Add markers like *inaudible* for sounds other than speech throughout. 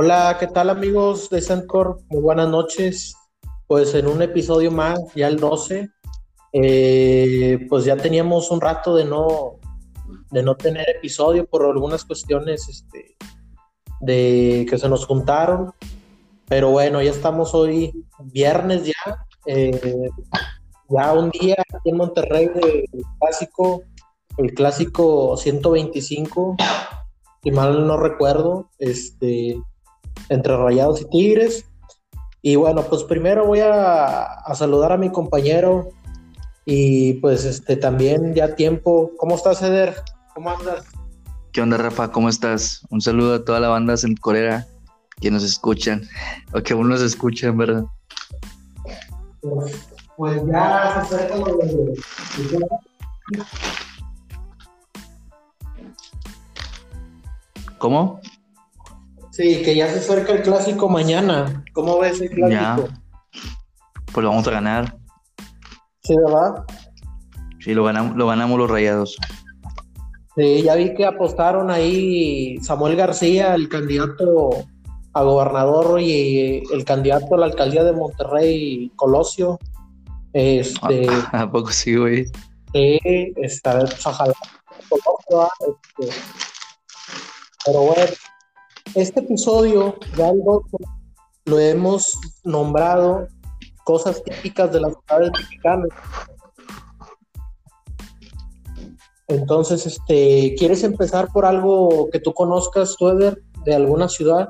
Hola, ¿qué tal amigos de Centcor? Muy buenas noches. Pues en un episodio más, ya el 12, eh, pues ya teníamos un rato de no, de no tener episodio por algunas cuestiones este, de que se nos juntaron. Pero bueno, ya estamos hoy viernes ya, eh, ya un día en Monterrey del clásico, el clásico 125, si mal no recuerdo, este, entre Rayados y Tigres. Y bueno, pues primero voy a, a saludar a mi compañero y pues este también ya tiempo. ¿Cómo estás, Eder? ¿Cómo andas? ¿Qué onda, Rafa? ¿Cómo estás? Un saludo a toda la banda en Corea que nos escuchan, *laughs* o que aún nos escuchan, ¿verdad? Pues, ya se acerca lo de... ¿Cómo? Sí, que ya se acerca el clásico mañana. ¿Cómo ves el clásico? Ya. Pues lo vamos a ganar. Sí, ¿verdad? Sí, lo ganamos, lo ganamos los rayados. Sí, ya vi que apostaron ahí Samuel García, el candidato a gobernador y el candidato a la alcaldía de Monterrey, Colosio. Este, *laughs* ¿A poco sí, güey? Sí, está ojalá, Colosio, ah, este, pero bueno, este episodio, ya el 12, lo hemos nombrado cosas típicas de las ciudades mexicanas. Entonces, este, ¿quieres empezar por algo que tú conozcas, Tueder, de alguna ciudad?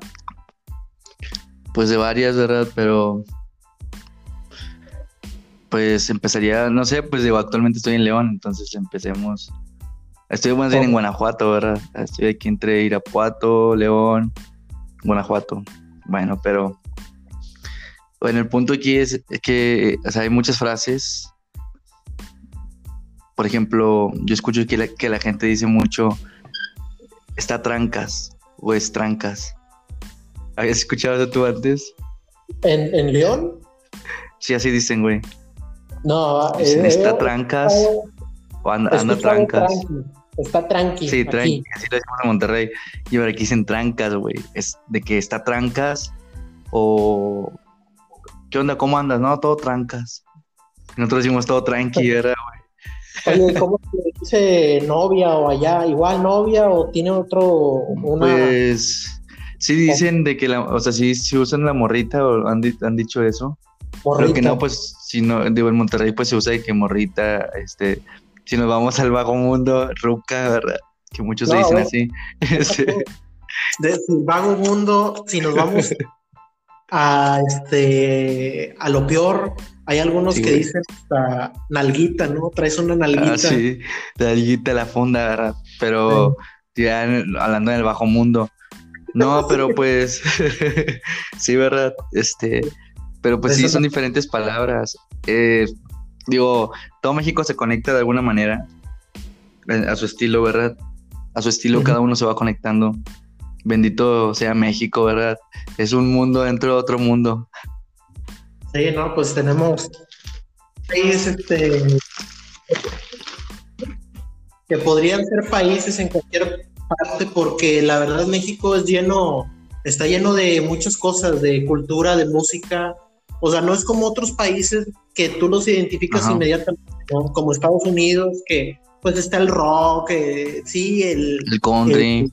Pues de varias, ¿verdad? Pero pues empezaría, no sé, pues digo, actualmente estoy en León, entonces empecemos. Estoy más bien en Guanajuato, ¿verdad? Estoy aquí entre Irapuato, León, Guanajuato. Bueno, pero bueno, el punto aquí es que o sea, hay muchas frases. Por ejemplo, yo escucho que la, que la gente dice mucho, está trancas o es trancas. ¿Habías escuchado eso tú antes? ¿En, en León? Sí, así dicen, güey. No, Dicen, eh, está eh, trancas o anda, trancas. tranqui, Está tranqui. Sí, tranqui, así lo decimos en Monterrey. Y ahora aquí dicen trancas, güey. Es de que está trancas o... ¿Qué onda? ¿Cómo andas? No, todo trancas. Nosotros decimos todo tranqui, *laughs* ¿verdad, güey? Oye, ¿cómo se dice novia o allá? ¿Igual novia o tiene otro, una... Pues sí dicen de que la, o sea, sí, sí usan la morrita o han, di- han dicho eso. Pero que morrita? no, pues, si no, digo, en Monterrey pues se usa de que morrita, este, si nos vamos al bajo mundo, ruca, ¿verdad? Que muchos No, se dicen bueno. así. *laughs* Este, Desde el vago mundo, si nos vamos a este a lo peor, hay algunos Sí, que güey. dicen hasta nalguita, ¿no? Traes una nalguita. ah, sí, la alguita, la funda, ¿verdad? Pero ya en- hablando del bajo mundo. No, *laughs* pero pues, *laughs* sí, ¿verdad? Este, pero pues sí, son diferentes palabras. Eh, digo, todo México se conecta de alguna manera eh, a su estilo, ¿verdad? A su estilo cada uno se va conectando. Bendito sea México, ¿verdad? Es un mundo dentro de otro mundo. Sí, no, pues tenemos seis, este, que podrían ser países en cualquier parte, porque la verdad México es lleno, está lleno de muchas cosas, de cultura, de música. O sea, no es como otros países que tú los identificas Ajá. inmediatamente, ¿no? Como Estados Unidos, que pues está el rock, eh, sí, el, El country, el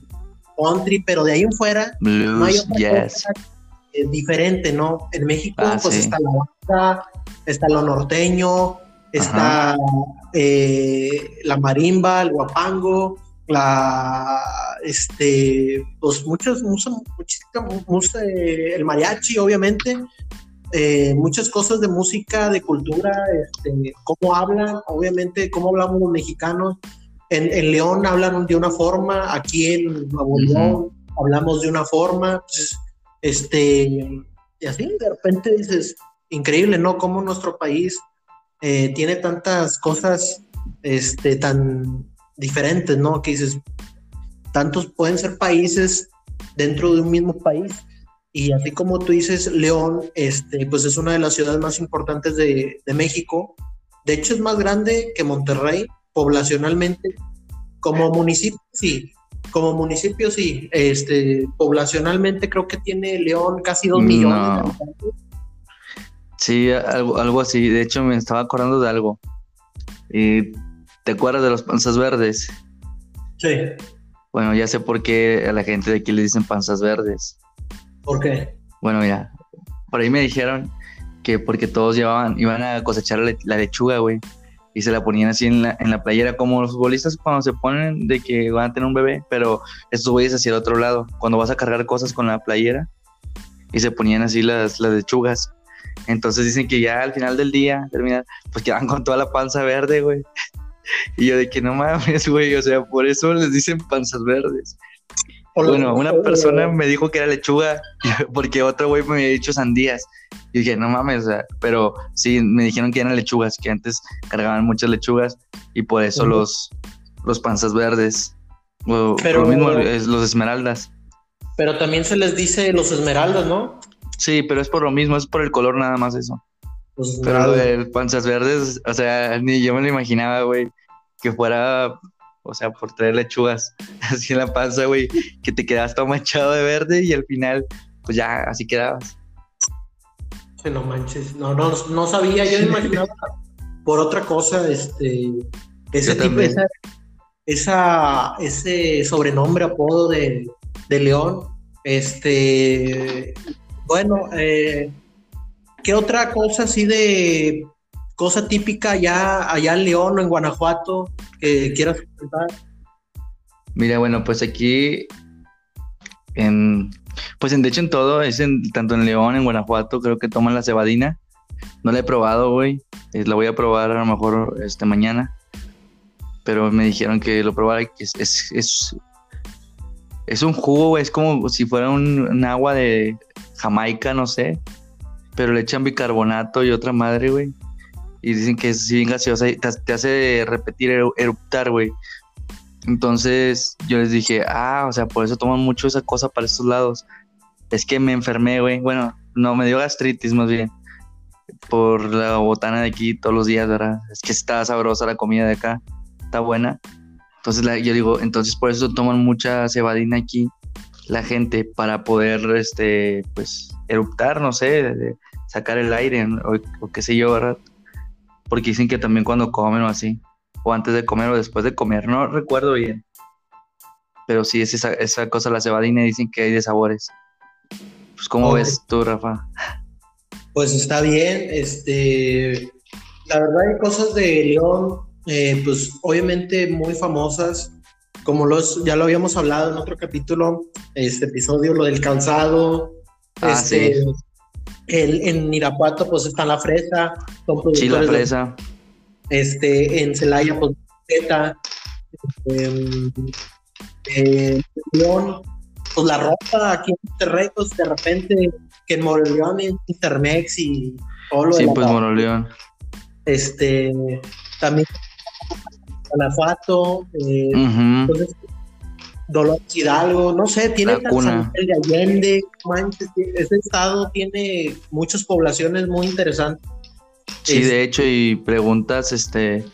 country, pero de ahí en fuera no hay blues, otra cosa eh, diferente, ¿no? En México, Ah, pues sí. está la banda, está lo norteño, está eh, la marimba, el guapango, la este, pues muchos, música, eh, el mariachi, obviamente, eh, muchas cosas de música, de cultura, este, cómo hablan, obviamente, cómo hablamos los mexicanos. En, en León hablan de una forma, aquí en Nuevo hablamos de una forma, entonces, este, y así de repente dices, increíble, ¿no? Cómo nuestro país eh, tiene tantas cosas, este, tan diferentes, ¿no? Que dices, tantos pueden ser países dentro de un mismo país. Y así como tú dices, León, este, pues es una de las ciudades más importantes de, de México. De hecho, es más grande que Monterrey poblacionalmente. Como municipio, sí. como municipio sí, este, poblacionalmente creo que tiene León casi dos millones. Sí, algo, algo así. De hecho, me estaba acordando de algo. ¿Y ¿Te acuerdas de los panzas verdes? Sí. Bueno, ya sé por qué a la gente de aquí le dicen panzas verdes. ¿Por qué? Bueno, mira, por ahí me dijeron que porque todos llevaban, iban a cosechar la lechuga, güey y se la ponían así en la, en la playera, como los futbolistas cuando se ponen de que van a tener un bebé, pero estos güeyes hacia el otro lado, cuando vas a cargar cosas con la playera y se ponían así las, las lechugas. Entonces dicen que ya al final del día, terminan, pues quedan con toda la panza verde, güey. *laughs* Y yo de que no mames, güey, o sea, por eso les dicen panzas verdes. Bueno, una persona me dijo que era lechuga *laughs* porque otro güey me había dicho sandías. Y dije, no mames, pero sí, me dijeron que eran lechugas, que antes cargaban muchas lechugas y por eso los, los panzas verdes. pero, lo mismo los esmeraldas. Pero también se les dice los esmeraldas, ¿no? Sí, pero es por lo mismo, es por el color nada más eso. pero de panzas verdes, o sea, ni yo me lo imaginaba, güey, que fuera o sea, por traer lechugas. *laughs* Así en la panza, güey, que te quedabas todo manchado de verde y al final, pues ya, así quedabas. Que no manches, no, no, no sabía, yo me imaginaba por otra cosa, este, ese tipo, esa, esa, ese sobrenombre, apodo de, de León, este, bueno, eh, ¿qué otra cosa así de cosa típica allá, allá en León o en Guanajuato que quieras comentar? Mira, bueno, pues aquí, en, pues en, de hecho en todo, es en, tanto en León, en Guanajuato, creo que toman la cebadina. No la he probado, güey. Eh, la voy a probar a lo mejor este mañana. Pero me dijeron que lo probara que es, es, es, un jugo, Es como si fuera un, agua de Jamaica, no sé. Pero le echan bicarbonato y otra madre, güey y dicen que es bien gaseosa y te, hace repetir, eruptar, güey. Entonces yo les dije, ah, o sea, por eso toman mucho esa cosa para estos lados. Es que me enfermé, güey. Bueno, no, me dio gastritis más bien. Por la botana de aquí todos los días, ¿verdad? Es que está sabrosa la comida de acá. Está buena. Entonces yo digo, entonces por eso toman mucha cebadina aquí la gente para poder, este, pues, eruptar, no sé, sacar el aire o, o qué sé yo, ¿verdad? Porque dicen que también cuando comen o así, o antes de comer o después de comer, no recuerdo bien. Pero sí es esa, esa cosa, la cebadina, dicen que hay de sabores. Pues, ¿cómo ves tú, Rafa? Pues está bien, este, la verdad hay cosas de León, eh, pues obviamente muy famosas, como los, ya lo habíamos hablado en otro capítulo, este episodio, lo del cansado, ah, este, sí. El, en Irapuato, pues está la fresa. sí, la fresa. este, en Celaya, pues Zeta. Em, eh, pues la ropa aquí en Monterrey, pues de repente, que en Moroleón, en Intermex y todo lo Sí, pues Moroleón. Este, también Guanajuato. Eh, entonces, Dolores Hidalgo, no sé, tiene San de Allende, manches, ese estado tiene muchas poblaciones muy interesantes. Sí, de hecho, y preguntas, este,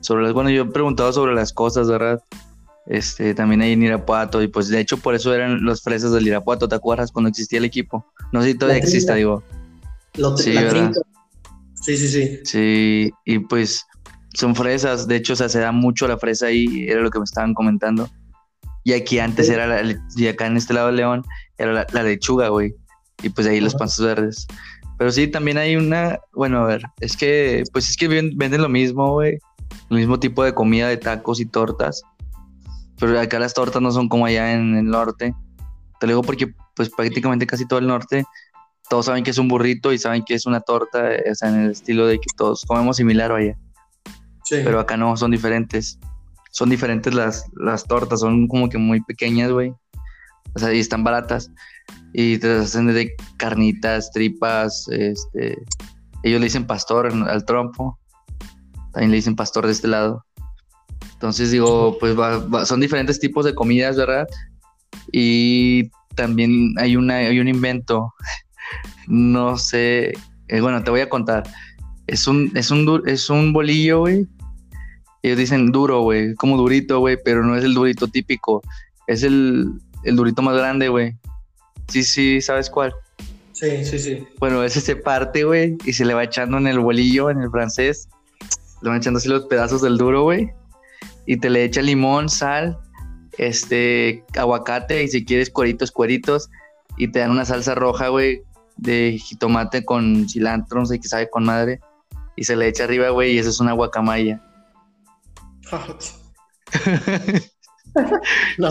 sobre las, bueno, yo he preguntado sobre las cosas, ¿verdad? Este, también hay en Irapuato, y pues de hecho por eso eran los fresas del Irapuato, ¿te acuerdas? Cuando existía el equipo. No sé si todavía exista, digo. sí, sí, sí, sí. Sí, y pues son fresas, de hecho, o sea, se da mucho la fresa ahí, era lo que me estaban comentando. Y aquí antes era, la, y acá en este lado de León, era la, lechuga, güey. Y pues ahí los panzos verdes. Pero sí, también hay una, bueno, a ver, es que, pues es que venden lo mismo, güey. El mismo tipo de comida de tacos y tortas. Pero acá las tortas no son como allá en el norte. Te lo digo porque, pues prácticamente casi todo el norte, todos saben que es un burrito y saben que es una torta, o sea, en el estilo de que todos comemos similar, vaya. Sí. Pero acá no, son diferentes son diferentes las, las tortas, son como que muy pequeñas, güey. O sea, y están baratas. Y te hacen de carnitas, tripas, este... Ellos le dicen pastor al trompo. También le dicen pastor de este lado. Entonces digo, pues son diferentes tipos de comidas, ¿verdad? Y también hay, una, hay un invento, *laughs* no sé, eh, bueno, te voy a contar. Es un, es un, es un bolillo, güey, ellos dicen duro, güey, como durito, güey, pero no es el durito típico. Es el, el durito más grande, güey. Sí, sí, ¿sabes cuál? Sí, sí, sí. Bueno, ese se parte, güey, y se le va echando en el bolillo, en el francés. Le van echando así los pedazos del duro, güey. Y te le echa limón, sal, este, aguacate y si quieres cueritos, cueritos. Y te dan una salsa roja, güey, de jitomate con cilantro, no sé qué sabe con madre. Y se le echa arriba, güey, y eso es una guacamaya. No.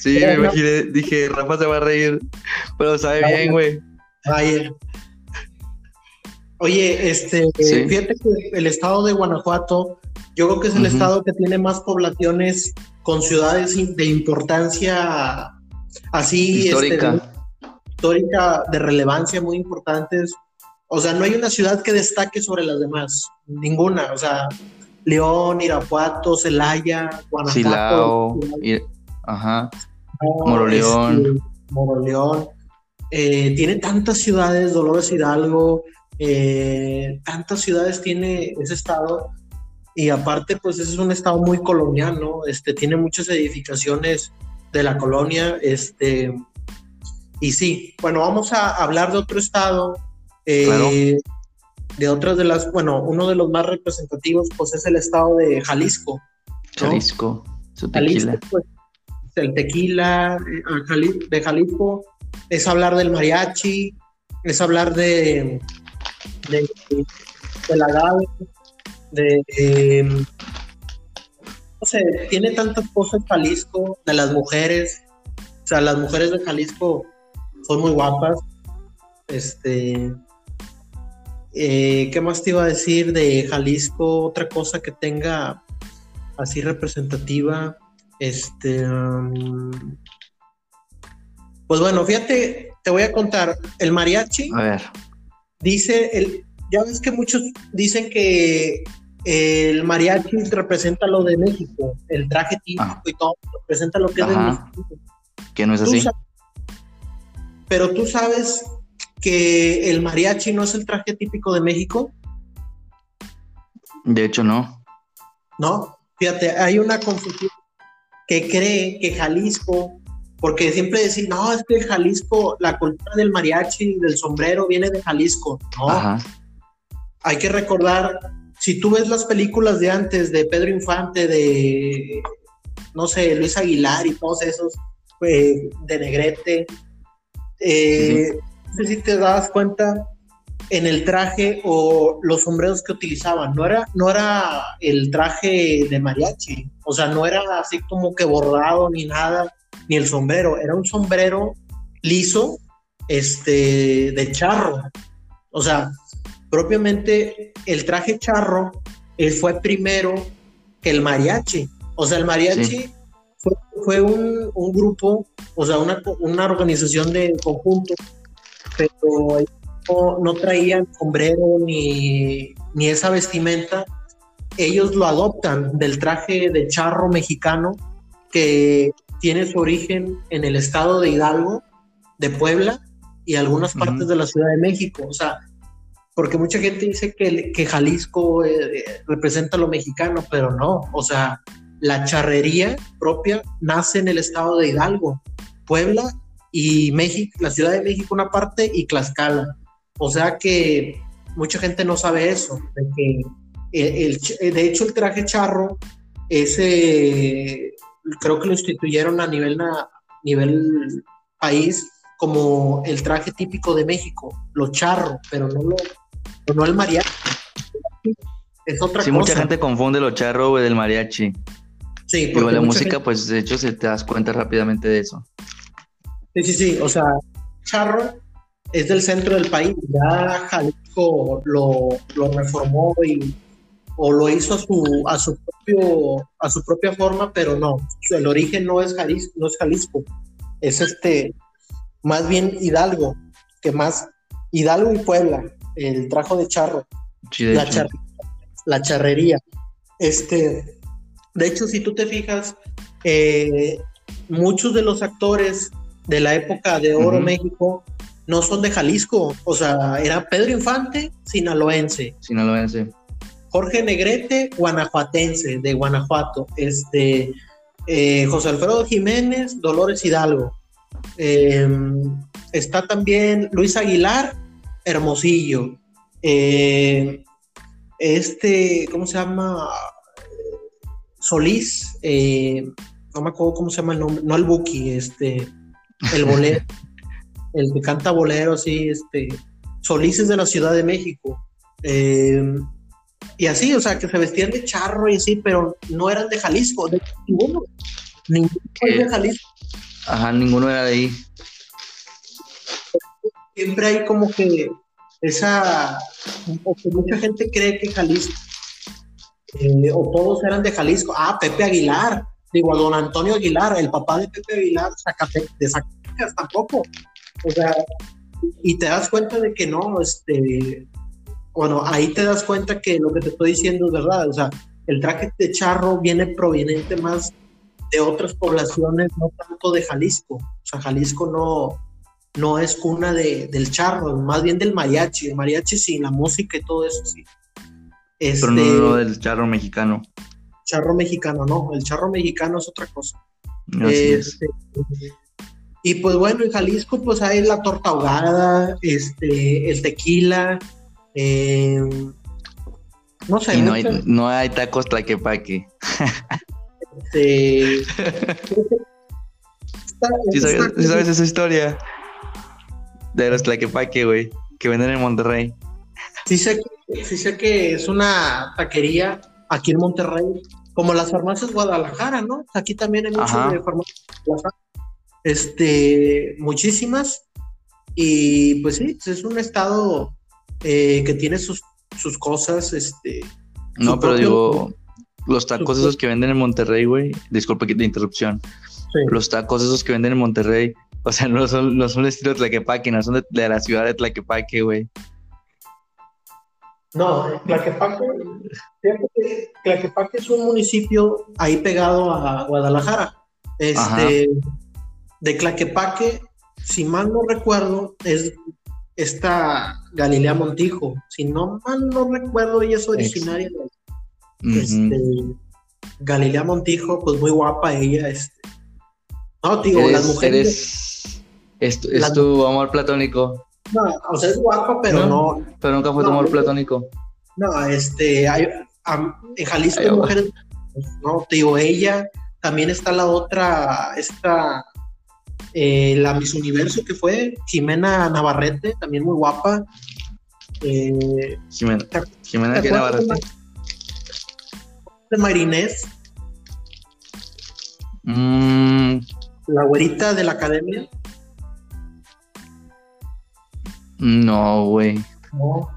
Sí, me imaginé, dije, Rafa se va a reír, pero sabe bien, güey. Oye, este, fíjate que el estado de Guanajuato, yo creo que es el estado que tiene más poblaciones con ciudades de importancia así este, histórica, histórica de relevancia muy importantes. O sea, no hay una ciudad que destaque sobre las demás, ninguna. O sea, León, Irapuato, Celaya, Guanajuato. Ajá. Moroleón. Este, Moroleón. Eh, tiene tantas ciudades, Dolores Hidalgo, eh, tantas ciudades tiene ese estado. Y aparte, pues ese es un estado muy colonial, ¿no? Este, tiene muchas edificaciones de la colonia. Este, y sí, bueno, vamos a hablar de otro estado. Eh, de otras de las, bueno, uno de los más representativos, pues es el estado de Jalisco. Jalisco, su tequila. Jalisco, pues, el tequila eh, de Jalisco, es hablar del mariachi, es hablar de, de, de la de, em, no sé, tiene tantas cosas Jalisco, de las mujeres, o sea, las mujeres de Jalisco son muy guapas, este, eh, ¿qué más te iba a decir de Jalisco? Otra cosa que tenga así representativa, este. Um, pues bueno, fíjate, te voy a contar. El mariachi. A ver. Dice, el, ya ves que muchos dicen que el mariachi representa lo de México, el traje típico ah. y todo, representa lo que es de México. Que no es así. pero tú sabes que el mariachi no es el traje típico de México. De hecho, no. No, fíjate, hay una confusión que cree que Jalisco, porque siempre decir, no, es que Jalisco, la cultura del mariachi, del sombrero viene de Jalisco. No. Hay que recordar, si tú ves las películas de antes de Pedro Infante, de, no sé, Luis Aguilar y todos esos, eh, de Negrete, eh, sé si te das cuenta en el traje o los sombreros que utilizaban. No era, no era el traje de mariachi, o sea, no era así como que bordado ni nada, ni el sombrero, era un sombrero liso, este, de charro. O sea, propiamente el traje charro él fue primero que el mariachi. O sea, el mariachi fue, un, grupo, o sea, una, una organización de conjunto, pero no, traían sombrero ni, ni esa vestimenta, ellos lo adoptan del traje de charro mexicano que tiene su origen en el estado de Hidalgo, de Puebla y algunas partes de la Ciudad de México. O sea, porque mucha gente dice que, que Jalisco eh, representa lo mexicano, pero no. O sea, la charrería propia nace en el estado de Hidalgo, Puebla y México, la Ciudad de México una parte y Tlaxcala. O sea que mucha gente no sabe eso, de que eh, el, de hecho el traje charro, ese creo que lo instituyeron a nivel, a nivel país como el traje típico de México, lo charro, pero no lo, no el mariachi. Es otra sí, mucha gente confunde lo charro del mariachi. Sí, porque la música, pues de hecho se te das cuenta rápidamente de eso. Sí, sí, sí, o sea, charro es del centro del país. Ya Jalisco lo, reformó y o lo hizo a su, a su propio, a su propia forma, pero no, el origen no es Jalisco, no es Jalisco, es este, más bien Hidalgo, que más Hidalgo y Puebla, el trajo de charro, la, charrería. Este, de hecho, si tú te fijas, eh, muchos de los actores de la época de Oro México no son de Jalisco, o sea, era Pedro Infante, sinaloense. Sinaloense. Jorge Negrete, guanajuatense, de Guanajuato. Este, eh, José Alfredo Jiménez, Dolores Hidalgo. Em, está también Luis Aguilar, Hermosillo. Eh, este, ¿cómo se llama? Solís, eh, no me acuerdo cómo se llama el nombre, no el Buki, este, el bolero, el que canta bolero, así, este, Solís es de la Ciudad de México. Em, y así, o sea, que se vestían de charro y así, pero no eran de Jalisco, de ninguno. Ninguno de Jalisco. Ajá, ninguno era de ahí. Siempre hay como que esa, porque mucha gente cree que Jalisco, eh, o todos eran de Jalisco. Ah, Pepe Aguilar, digo, a don Antonio Aguilar, el papá de Pepe Aguilar, de Zacatecas tampoco. O sea, y te das cuenta de que no, este, bueno, ahí te das cuenta que lo que te estoy diciendo es verdad. O sea, el traje de charro viene proveniente más de otras poblaciones, no tanto de Jalisco. O sea, Jalisco no, no es cuna de, del charro, más bien del mariachi. El mariachi sí, la música y todo eso sí. Pero no, este, no, del charro mexicano. Charro mexicano, no. El charro mexicano es otra cosa. Este, y pues bueno, en Jalisco pues hay la torta ahogada, este, el tequila, eh, no sé. Y no, hay, no hay tacos tlaquepaque. Este, *laughs* ¿Sí, sabes, esa historia? De los tlaquepaque, güey, que venden en Monterrey. Sí sé, sí sé que es una taquería aquí en Monterrey, como las farmacias Guadalajara, ¿no? Aquí también hay muchas de farmacias Este, muchísimas. Y pues sí, es un estado eh, que tiene sus, sus cosas, este... No, pero digo, los tacos esos que venden en Monterrey, güey, disculpe que de interrupción, los tacos esos que venden en Monterrey, o sea, no son, no son estilo de Tlaquepaque, no son de, la ciudad de Tlaquepaque, güey. No, Tlaquepaque, Tlaquepaque es un municipio ahí pegado a Guadalajara. Este, de Tlaquepaque, si mal no recuerdo, es esta Galilea Montijo. Si no mal no recuerdo, ella es originaria de este, Galilea Montijo, pues muy guapa ella. Este. No, digo, las mujeres. ¿Es, tu amor platónico? No, o sea, es guapa, pero no. pero nunca fue tu amor platónico. No, este, hay, en Jalisco hay mujeres. No, digo, ella. También está la otra, esta eh, la Miss Universo que fue Jimena Navarrete, también muy guapa. Eh, Jimena, Jimena Navarrete. De Marinés. Mm. La güerita de la academia. No, güey. No.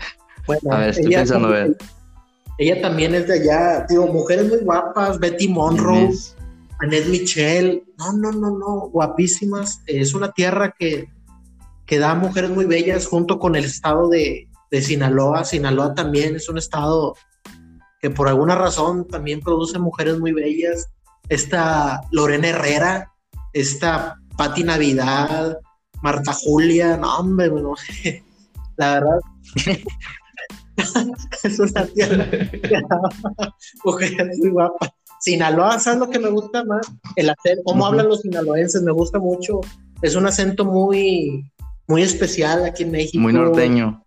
Bueno, a ver, estoy pensando, a ver. Ella también es de allá, digo, mujeres muy guapas, Betty Monroe. Annette Michel, no, no, no, no, guapísimas. Es una tierra que, que da mujeres muy bellas junto con el estado de, de Sinaloa. Sinaloa también es un estado que por alguna razón también produce mujeres muy bellas. Esta Lorena Herrera, esta Patti Navidad, Marta Julia, no, hombre, bueno, *laughs* la verdad. *laughs* es una tierra mujeres muy guapas. Sinaloa, ¿sabes lo que me gusta más? El acento, cómo hablan los sinaloenses, me gusta mucho. Es un acento muy, muy especial aquí en México. Muy norteño.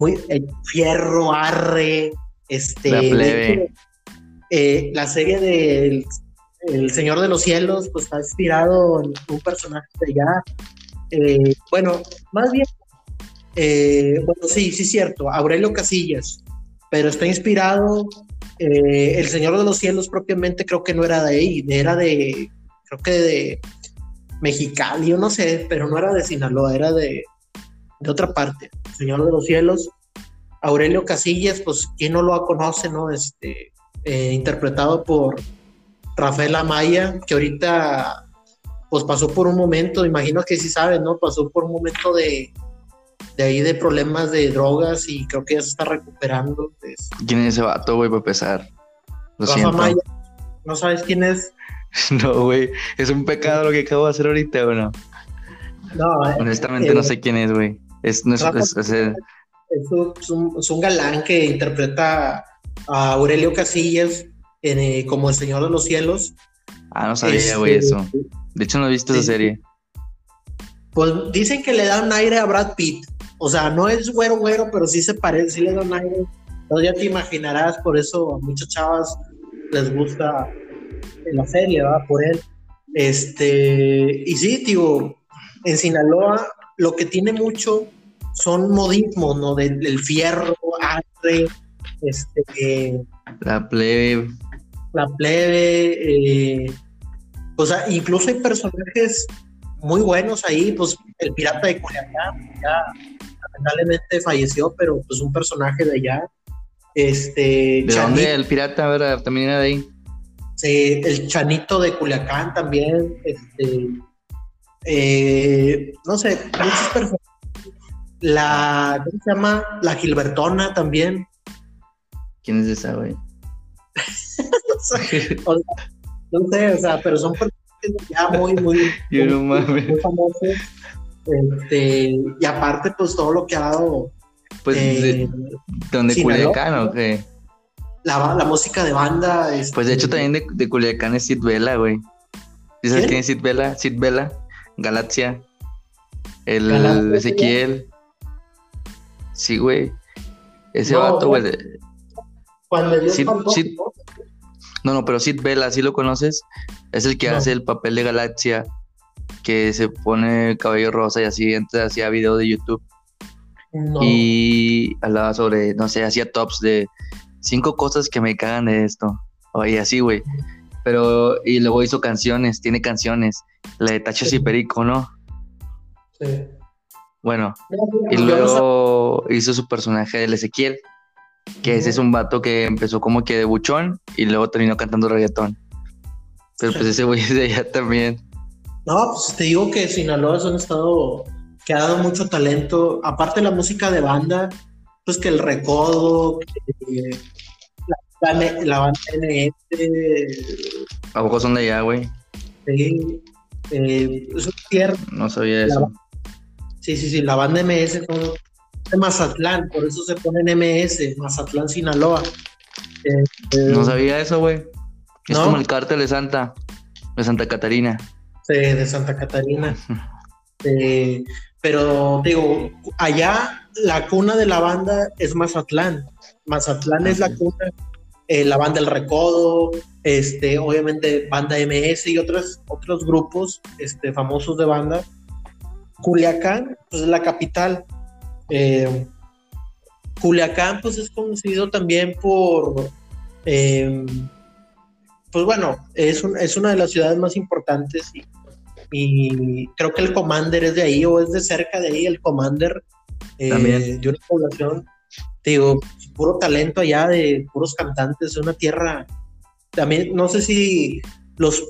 Muy fierro, arre, este. La plebe. Eh, la serie de El Señor de los Cielos, pues está inspirado en un personaje de allá. Eh, bueno, más bien, eh, bueno, sí, sí, cierto, Aurelio Casillas, pero está inspirado eh, el Señor de los Cielos propiamente creo que no era de ahí, era de, creo que de Mexicali, yo no sé, pero no era de Sinaloa, era de, de otra parte. Señor de los Cielos, Aurelio Casillas, pues quién no lo conoce, ¿no? Este, interpretado por Rafael Amaya, que ahorita pues pasó por un momento, imagino que sí sabes, ¿no? Pasó por un momento de, de ahí de problemas de drogas y creo que ya se está recuperando. Pues. ¿Quién es ese vato, güey, para empezar? Lo Rafa Maya, ¿no sabes quién es? *laughs* no, güey, es un pecado lo que acabo de hacer ahorita, ¿o no? No, eh, Honestamente no eh, sé quién es, güey. Es, no es, es, es, un, galán que interpreta a Aurelio Casillas eh, como el Señor de los Cielos. Ah, no sabía, güey, Este, eso. De hecho, no he visto esa serie. Pues dicen que le da un aire a Brad Pitt. O sea, no es güero güero, pero sí se parece, sí le da un aire. Entonces ya te imaginarás, por eso a muchas chavas les gusta la serie, ¿verdad? Por él. Este, y sí, digo, en Sinaloa lo que tiene mucho son modismos, ¿no? Del, del fierro, arre, este, La plebe. la plebe, eh, o sea, incluso hay personajes muy buenos ahí, pues el pirata de Culiacán, ya lamentablemente falleció, pero pues un personaje de allá, este, ¿De Chanito, dónde el pirata? ¿verdad? También era de ahí. eh, el Chanito de Culiacán también, este, eh, no sé, muchos personajes, la, ¿cómo se llama? La Gilbertona también, ¿Quién es esa, güey? *laughs* o sea, no sé, o sea, pero son personajes ya muy, muy, *laughs* no muy famosos. Este, y aparte, pues todo lo que ha dado Pues, eh, de, ¿dónde Sinaloa, Culiacán o qué? la, la música de banda. este, Pues de hecho también de, de Culiacán es Sid Vela, güey. ¿Sí ¿Sabes ¿Quién? es Sid Vela? Sid Vela, Galaxia, el Galaxia, Ezequiel. Sí, güey. Ese No, vato, güey. Sí, Pantoja, sí. ¿No? No, pero Sid Vela, ¿sí lo conoces? Es el que No. hace el papel de Galaxia, que se pone cabello rosa y así, antes hacía video de YouTube. No. Y hablaba sobre, no sé, hacía tops de cinco cosas que me cagan de esto. Y así, güey. Pero, y luego hizo canciones, tiene canciones. La de Tachos y Perico, ¿no? Sí. Bueno, No, y no luego hizo su personaje del Ezequiel, que ese es un vato que empezó como que de buchón y luego terminó cantando reggaetón. Pero pues ese güey es de allá también. No, pues te digo que Sinaloa es un estado que ha dado mucho talento. Aparte de la música de banda, pues que el recodo, que la, la, la banda NS, ¿A poco son de allá, güey? sí, eh, es una tierra No sabía La eso. Sí, sí, sí, la banda MS son de Mazatlán, por eso se ponen MS, Mazatlán, Sinaloa. Eh, eh, No sabía eso, güey. Es ¿No? como el cártel de Santa, de Santa Catarina. de, de Santa Catarina. Eh, pero digo, allá la cuna de la banda es Mazatlán. Mazatlán es la Ok. cuna, eh, la banda El Recodo, este, obviamente banda MS y otros, otros grupos este, famosos de banda. Culiacán, pues es la capital. Eh, Culiacán, pues es conocido también por, eh, pues bueno, es, un- es una de las ciudades más importantes y, y creo que el Commander es de ahí o es de cerca de ahí, el Commander eh, También. de una población, te digo, puro talento allá de puros cantantes, de una tierra, también, no sé si los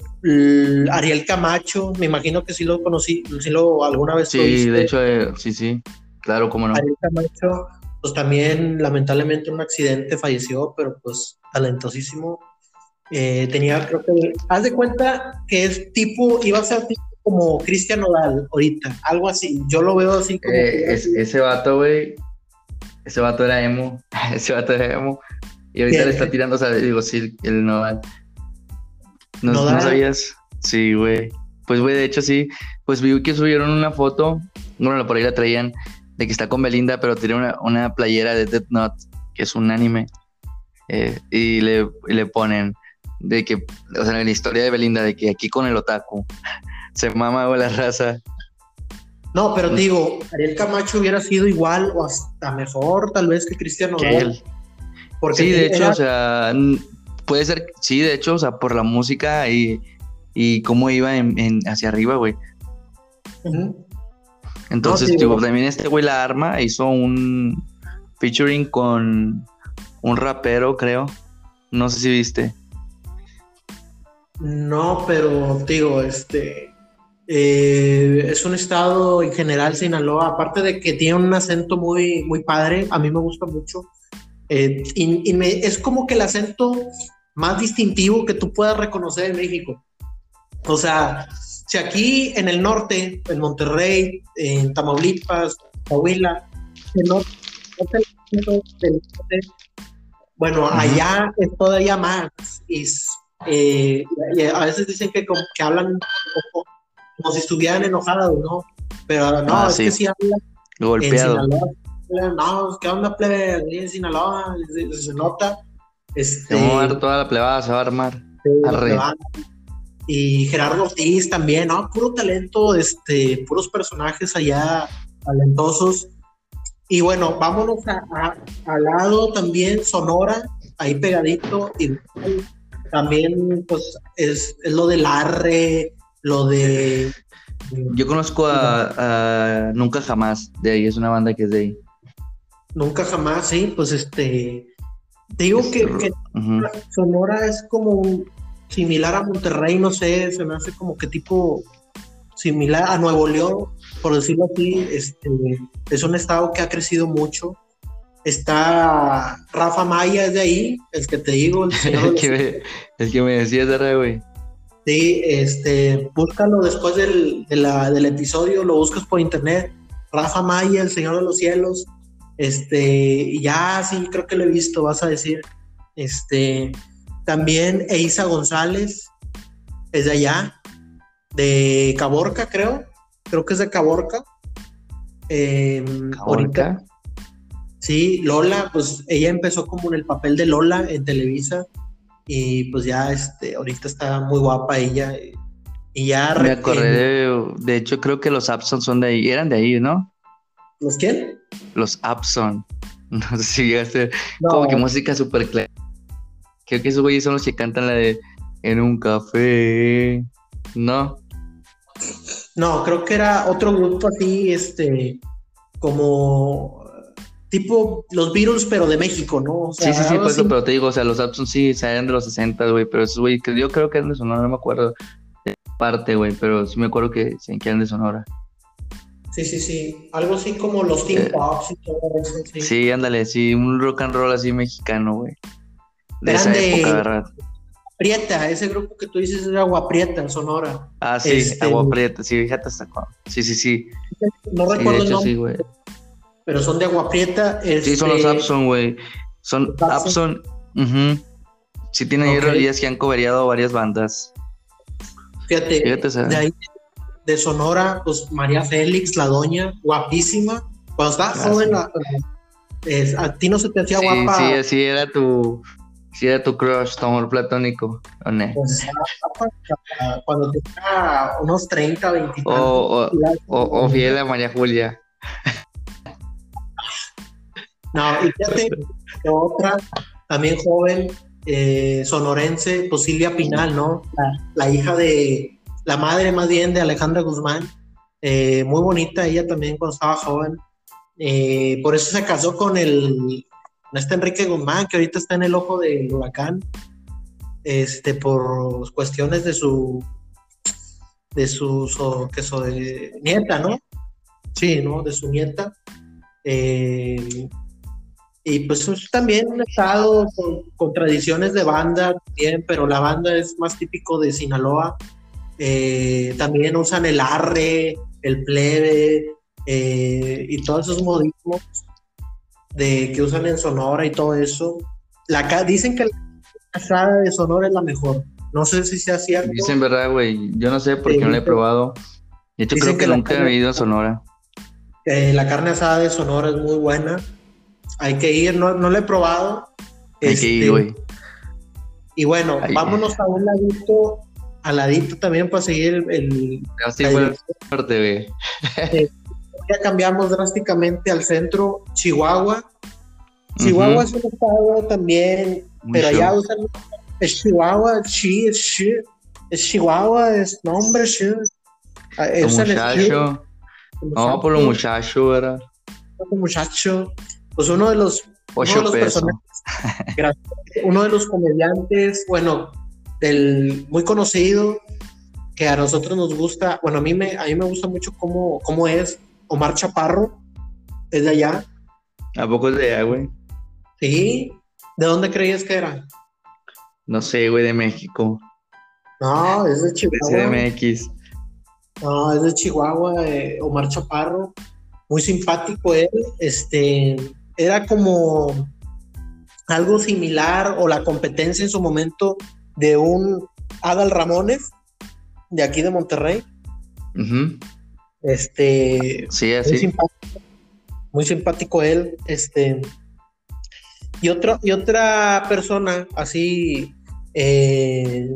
Ariel Camacho, me imagino que sí lo conocí, sí lo alguna vez Sí, de hecho, eh, sí, sí. Claro, cómo no. Ariel Camacho, pues también lamentablemente en un accidente falleció, pero pues talentosísimo. Eh, tenía, creo que, haz de cuenta que es tipo, iba a ser tipo como Cristian Nodal ahorita, algo así. Yo lo veo así como. que- Eh, es- ese vato, güey. Ese vato era emo. *laughs* ese vato era emo. Y ahorita ¿Qué? le está tirando, o sea, digo, sí, el Nodal. ¿No, ¿no sabías? Sí, güey. Pues, güey, de hecho, sí. Pues vi que subieron una foto. Bueno, por ahí la traían. De que está con Belinda, pero tiene una, una playera de Death Note, que es un anime. Eh, y, le, y le ponen de que, o sea, en la historia de Belinda, de que aquí con el otaku *laughs* se mama, güey, la raza. No, pero te digo, Ariel Camacho hubiera sido igual o hasta mejor, tal vez, que Cristian Que Nodal. él. Porque Sí, de era- hecho, o sea, puede ser, sí, de hecho, o sea, por la música y, y cómo iba en, en- hacia arriba, güey. Ujú. Entonces, sí, digo, también este güey la arma hizo un featuring con un rapero, creo. No sé si viste. No, pero digo, este eh, es un estado en general Sinaloa, aparte de que tiene un acento muy, muy padre, a mí me gusta mucho. Eh, y, y me- es como que el acento más distintivo que tú puedas reconocer en México. O sea, si aquí en el norte, en Monterrey, en Tamaulipas, Coahuila, el norte, el norte bueno, allá es todavía más. Y Eh, y a veces dicen que, como, que hablan como, si estuvieran enojados, ¿no? Pero no, Ah, es sí. que sí hablan Golpeado. en Sinaloa. No, ¿qué onda, plebe? En Sinaloa se, se nota. Este, Se va a toda la plebada, se va a armar. Sí, Arre. Y Gerardo Ortiz también, ¿no? Puro talento, este, puros personajes allá talentosos. Y bueno, vámonos al lado también, Sonora, ahí pegadito. Y también, pues, es, es lo del Arre, lo de. Yo conozco a, a Nunca Jamás de ahí, es una banda que es de ahí. Nunca jamás, sí, pues este. Te digo que. Sonora es como un- similar a Monterrey, no sé, se me hace como que tipo similar a Nuevo León, por decirlo así, este, es un estado que ha crecido mucho. Está Rafa Maya, es de ahí, el que te digo, el *laughs* de que me, el que me decías, ¿verdad, güey? Sí, este, búscalo después del, de la- del episodio, lo buscas por internet. Rafa Maya, el Señor de los Cielos. Este, ya sí, creo que lo he visto, vas a decir. Este, también Eiza González, es de allá, de Caborca, creo. Creo que es de Caborca. Eh, ahorita- Caborca. Sí, Lola, pues ella empezó como en el papel de Lola en Televisa y pues ya este, ahorita está muy guapa ella y, ya... Me acordé de, de hecho, creo que los Abson son de ahí, eran de ahí, ¿no? ¿Los quién? Los Abson. *laughs* No sé si llegaste, No, como que música súper clara. Creo que esos güeyes son los que cantan la de En un café. No, no, creo que era otro grupo así, este, como tipo los Beatles, pero de México, ¿no? O sea, sí, sí, sí, eso, así. pero te digo, o sea, los Abson sí salían de los 60, güey, pero esos güey, que yo creo que eran de Sonora, no me acuerdo de parte, güey, pero sí me acuerdo que, sí, que eran de Sonora. Sí, sí, sí, algo así como los Teen Eh, Pops y todo eso. Sí. Sí, ándale, sí, un rock and roll así mexicano, güey. De Eran esa de- época, ¿verdad? Prieta, ese grupo que tú dices era Agua Prieta en Sonora. Ah, sí, Este- Agua Prieta, sí, fíjate hasta cuándo. Sí, sí, sí. No Sí, de recuerdo el hecho, nombre, sí, güey. pero son de Agua Prieta. Sí, son los este, Abson, güey. Son Abson. ujú. Sí, tienen ahí Ok. rolillas que han coveriado varias bandas. Fíjate, de ahí de Sonora, pues María Félix, la doña, guapísima. Cuando estaba Ah, joven, la- es- a ti no se te hacía Sí, guapa. sí, así era tu. Sí, era tu crush, tu amor platónico. ¿o no? pues, guapa, cuando tenía unos 30, 20 O, o, o, o fiel a María Julia. No, y fíjate, otra, también joven, eh, sonorense, pues Silvia Pinal, ¿no? La, la hija de, la madre más bien de Alejandra Guzmán. Eh, muy bonita ella también cuando estaba joven. Eh, por eso se casó con el, con este Enrique Guzmán, que ahorita está en el ojo del huracán, este, por cuestiones de su, de su, que so- nieta, ¿no? Sí, ¿no? De su nieta. Eh, y pues es también un estado con, tradiciones de banda también, pero la banda es más típico de Sinaloa. Eh, también usan el arre, el plebe eh, y todos esos modismos de, que usan en Sonora y todo eso. La, dicen que la casada de Sonora es la mejor. No sé si sea cierto. Dicen verdad, güey. Yo no sé por qué no la he probado. De hecho, creo que, que nunca carne- he ido a Sonora. Eh, la carne asada de Sonora es muy buena. Hay que ir, no, no la he probado. Hay que Este, ir, güey. Y bueno, Ahí. vámonos a un ladito, al ladito también para seguir el, el- Así dirección. el norte, güey. Ya cambiamos drásticamente al centro, Chihuahua. Chihuahua es un estado también, Muy pero allá usan es Chihuahua, chi, es chi, es Chihuahua, es nombre, chi. Ah, usan muchacho. No, por los muchachos, ¿verdad? Pues uno de los uno de los personajes, *laughs* uno de los comediantes, bueno, del muy conocido, que a nosotros nos gusta, bueno, a mí me, a mí me gusta mucho cómo, cómo es Omar Chaparro, es de allá, ¿A poco es de allá, güey? sí, ¿de dónde creías que era? No sé, güey, de México. No, es de De Chihuahua, CDMX. no, es de Chihuahua, eh, Omar Chaparro, muy simpático él, este, era como algo similar o la competencia en su momento de un Adal Ramones, de aquí de Monterrey. Este. Sí, así. Muy simpático, muy simpático él. Este. Y, otro, y otra persona así eh,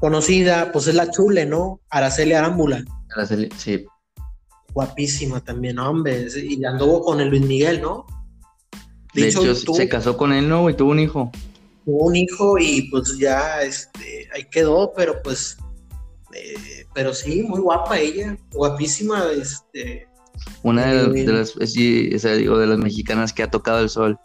conocida, pues es la Chule, ¿no? Araceli Arámbula. Araceli, sí. Guapísima también, hombre. Y anduvo con el Luis Miguel, ¿no? De, hecho, se casó con él, ¿no? Y tuvo un hijo. Tuvo un hijo y pues ya este, ahí quedó, pero pues. Eh, pero sí, muy guapa ella, guapísima. Este, Una de, las, digo, de las mexicanas que ha tocado el sol.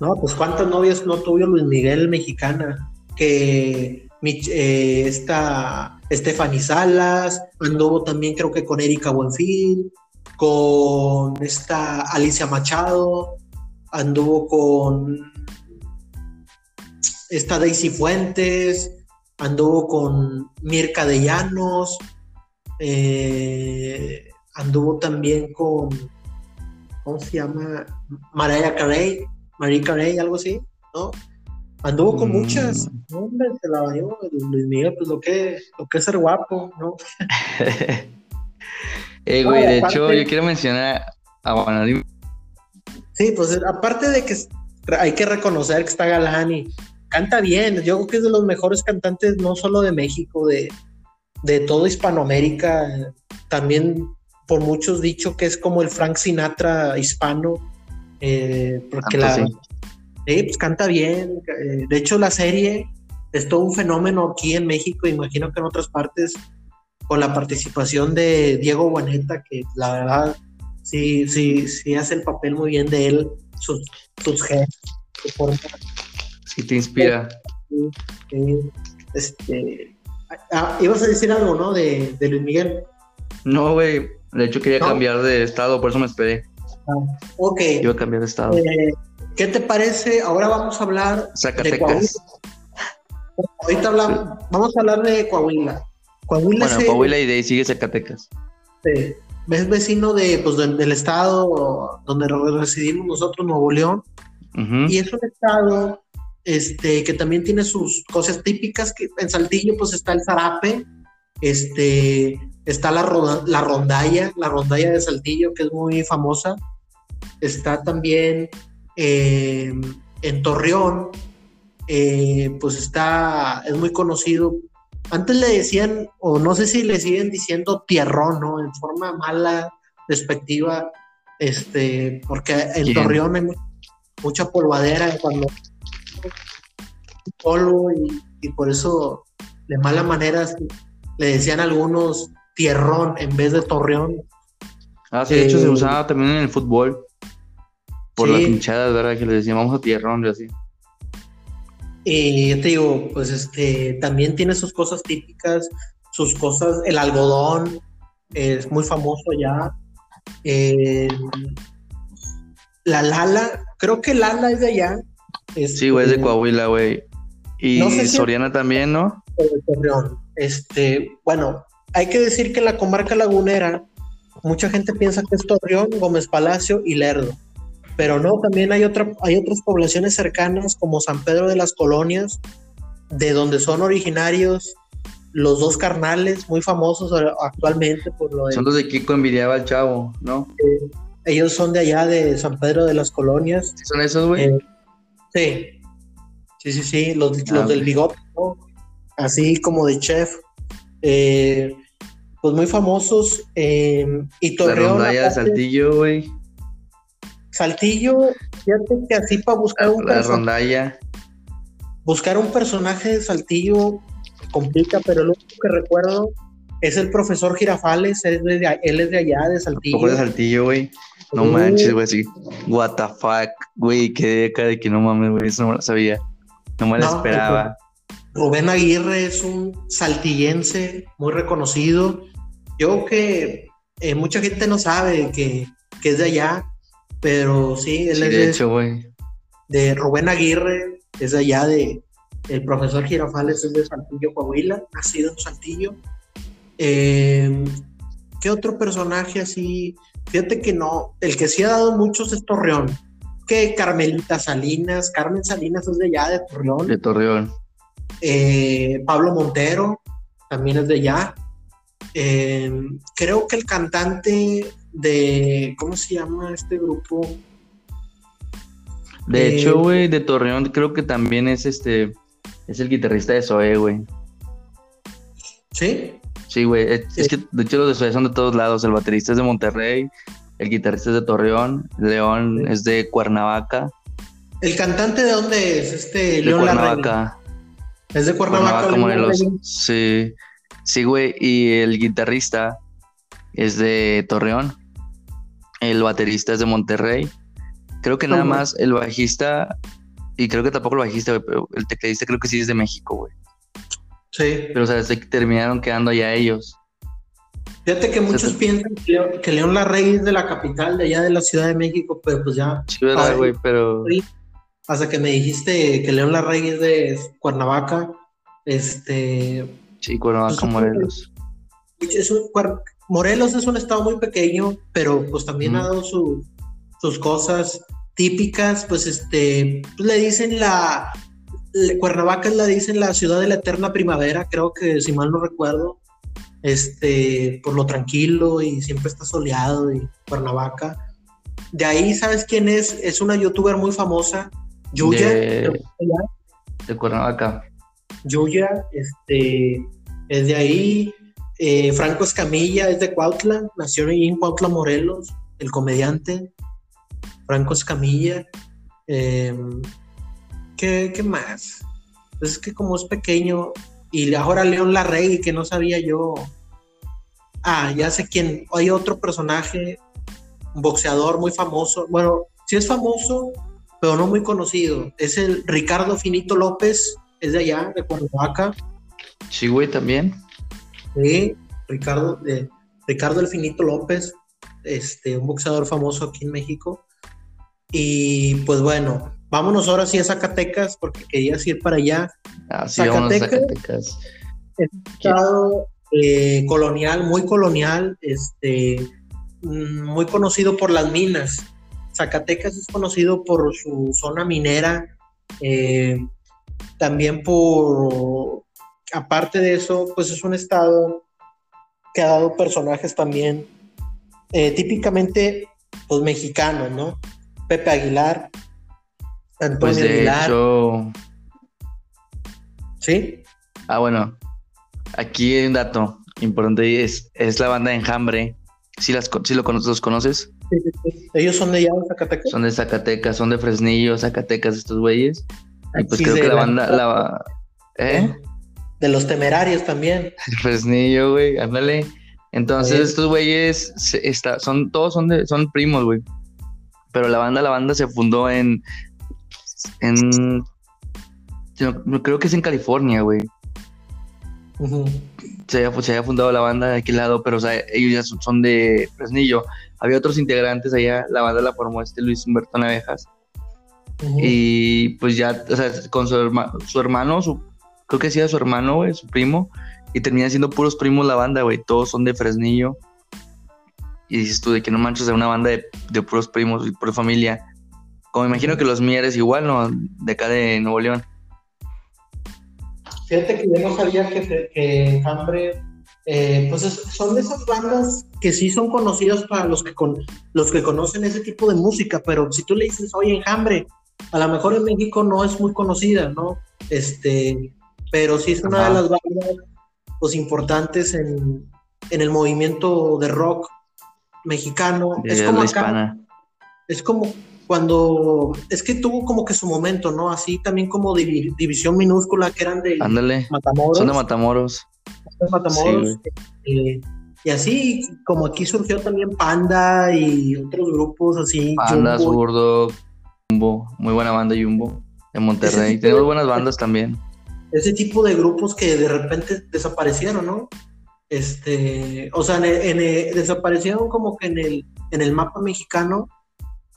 No, pues cuántas novias no tuvo Luis Miguel mexicana. Que eh, esta Stephanie Salas, anduvo también creo que con Erika Buenfil, con esta Alicia Machado, anduvo con esta Daisy Fuentes, anduvo con Mirka de Llanos, eh, anduvo también con, ¿cómo se llama? Mariah Carey, Marie Carey, algo así, ¿no? Anduvo con mm. muchas, hombre, se la bañó Luis Miguel, pues lo que, lo que es ser guapo, ¿no? *laughs* eh, güey, de hecho, yo quiero mencionar a Juan Sí, pues aparte de que hay que reconocer que está galán y canta bien, yo creo que es de los mejores cantantes, no solo de México, de, de todo Hispanoamérica, también por muchos dicho que es como el Frank Sinatra hispano, eh, porque la, Sí, pues canta bien. Eh, de hecho, la serie es todo un fenómeno aquí en México, imagino que en otras partes, con la participación de Diego Guaneta, que la verdad sí, sí, sí hace el papel muy bien de él, sus, sus gestos, su forma. Sí, te inspira. Este, ah, ibas a decir algo, ¿no? De, Luis Miguel. No, güey. De hecho, quería cambiar de estado, por eso me esperé. Ah, ok. Iba a cambiar de estado. Eh, ¿Qué te parece? Ahora vamos a hablar de Coahuila. Ahorita hablamos, vamos a hablar de Coahuila. Coahuila bueno, Coahuila y de ahí sigue Zacatecas. Sí. Es vecino de, pues, del estado donde residimos nosotros, Nuevo León. Y es un estado este, que también tiene sus cosas típicas. Que en Saltillo, pues está el zarape, este, está la, la rondalla, la rondalla de Saltillo, que es muy famosa. Está también eh, en Torreón, eh, pues está, es muy conocido. Antes le decían, o no sé si le siguen diciendo tierrón, ¿no? En forma mala, despectiva, este, porque en Torreón hay mucha polvadera cuando polvo y, y, por eso de mala manera le decían algunos tierrón en vez de torreón. Ah, sí, de hecho se eh, usaba también en el fútbol. Por las hinchadas, ¿verdad? Que le decían, vamos a tierrón y así. Y yo te digo, pues este, también tiene sus cosas típicas, sus cosas, el algodón es muy famoso ya. Eh, la Lala, creo que Lala es de allá. sí, güey, es de Coahuila, güey. Y Soriana también, ¿no? Este, bueno, hay que decir que la comarca lagunera, mucha gente piensa que es Torreón, Gómez Palacio y Lerdo pero no, también hay, otra, hay otras poblaciones cercanas como San Pedro de las Colonias, de donde son originarios los dos carnales muy famosos actualmente por lo Son los de Kiko envidiaba al chavo, ¿no? ellos son de allá de San Pedro de las Colonias. ¿Son esos, güey? Eh, sí. Sí, sí, sí, los, ah, del bigote, Así como de chef. Eh, pues muy famosos. Eh, y Torreón. La de Saltillo, güey. Saltillo, fíjate que así para buscar un la rondalla. Buscar un personaje de Saltillo complica, pero lo único que recuerdo es el profesor Girafales, él es de, él es de allá, de Saltillo. de Saltillo, güey? No manches, güey, sí. What the fuck, güey, qué acá de que no mames, güey, eso no lo sabía. No me lo esperaba. Rubén Aguirre es un saltillense muy reconocido. Yo que eh, mucha gente no sabe que, que es de allá, pero sí, él es de, hecho, güey. de Rubén Aguirre, es de allá de el profesor Girafales es de Saltillo, Coahuila, nacido en Saltillo. Eh, ¿Qué otro personaje así? Fíjate que no, el que sí ha dado muchos es Torreón. Que Carmelita Salinas, Carmen Salinas es de allá, de Torreón. De Torreón. Eh, Pablo Montero también es de allá. Eh, creo que el cantante de, ¿cómo se llama este grupo? De Eh, hecho, güey, de Torreón creo que también es este, es el guitarrista de Zoé, güey. ¿Sí? Sí, güey, es, es que de hecho los de Zoé son de todos lados. El baterista es de Monterrey, el guitarrista es de Torreón, León Sí. es de Cuernavaca. ¿El cantante de dónde es? Este De. Cuernavaca. Es de Cuernavaca. Cuernavaca, Morelos. Sí, sí, güey. Y el guitarrista es de Torreón. El baterista es de Monterrey. Creo que nada ¿Cómo? más el bajista, y creo que tampoco el bajista, güey, pero el tecladista creo que sí es de México, güey. Sí. Pero, o sea, se terminaron quedando allá ellos. Fíjate que muchos te- piensan que León, que León Larregui es de la capital, de allá de la Ciudad de México, pero pues ya, Sí, ¿verdad, güey? Pero hasta que me dijiste que León Larregui es de Cuernavaca, este, sí, Cuernavaca, Pues, Morelos. es un- Morelos es un estado muy pequeño, pero pues también ha dado su- sus cosas típicas, pues este, pues, le dicen la, Cuernavaca la dicen la ciudad de la eterna primavera, creo que si mal no recuerdo, este, por lo tranquilo y siempre está soleado y Cuernavaca. De ahí, ¿sabes quién es? Es una youtuber muy famosa, Yuya. De- Cuernavaca. Yuya, este, es de ahí. Eh, Franco Escamilla es de Cuautla, nació en Cuautla, Morelos, el comediante. Franco Escamilla. Eh, ¿qué, qué más? Es que como es pequeño, y ahora León Larregui, que no sabía yo. Ah, ya sé quién. Hay otro personaje, un boxeador muy famoso. Bueno, sí es famoso, pero no muy conocido. Es el Ricardo Finito López, es de allá, de Cuernavaca. Sí, güey, también. Sí, Ricardo, de, Ricardo El Finito López, este, un boxeador famoso aquí en México. Y pues bueno, vámonos ahora sí a Zacatecas, porque querías ir para allá. Así vamos a Zacatecas. Zacatecas. Estado eh, colonial, muy colonial, este, mm, muy conocido por las minas. Zacatecas es conocido por su zona minera, eh, también por, aparte de eso, pues es un estado que ha dado personajes también eh, típicamente pues mexicanos, ¿no? Pepe Aguilar, Antonio Pues de Aguilar, hecho, ¿sí? ah, bueno, aquí hay un dato importante, es, es la banda Enjambre. ¿Sí, las, sí lo los conoces? Sí, sí, sí. Ellos son de allá Zacatecas. Son de Zacatecas, son de Fresnillo, Zacatecas, estos güeyes. Y pues creo que la banda, la, ¿eh? De los temerarios también. Fresnillo, güey, ándale. Entonces estos güeyes se- está, son, todos son de, son primos, güey. Pero la banda, la banda se fundó en, en, creo que es en California, güey. Se había, se había fundado la banda de aquel lado, pero o sea, ellos ya son, son de Fresnillo. Había otros integrantes allá, la banda la formó este Luis Humberto Navejas. Ujú. Y pues ya, o sea, con su, herma- su hermano, su, creo que sí su hermano, güey, su primo, y termina siendo puros primos la banda, güey, todos son de Fresnillo. Y dices tú, de que no manches, sea, una banda de, de puros primos y pura familia. Como imagino que los Mieres igual, ¿no? De acá de Nuevo León. Fíjate que yo no sabía que, que Enjambre, eh, pues es- son de esas bandas que sí son conocidas para los que, con, los que conocen ese tipo de música, pero si tú le dices, oye, Enjambre, a lo mejor en México no es muy conocida, ¿no? Este, pero sí es una de las bandas pues, importantes en, en el movimiento de rock mexicano. De es como acá, es como cuando, es que tuvo como que su momento, ¿no? Así también como divi- división minúscula que eran de Ándale. Matamoros. Son de Matamoros. de Matamoros. Sí, eh, y así como aquí surgió también Panda y otros grupos así. Panda. Zurdo, Jumbo, muy buena banda Jumbo de Monterrey. Tenemos de- buenas bandas también. ese tipo de grupos que de repente desaparecieron, ¿no? Este, o sea, en el- en el- desaparecieron como que en el, en el mapa mexicano.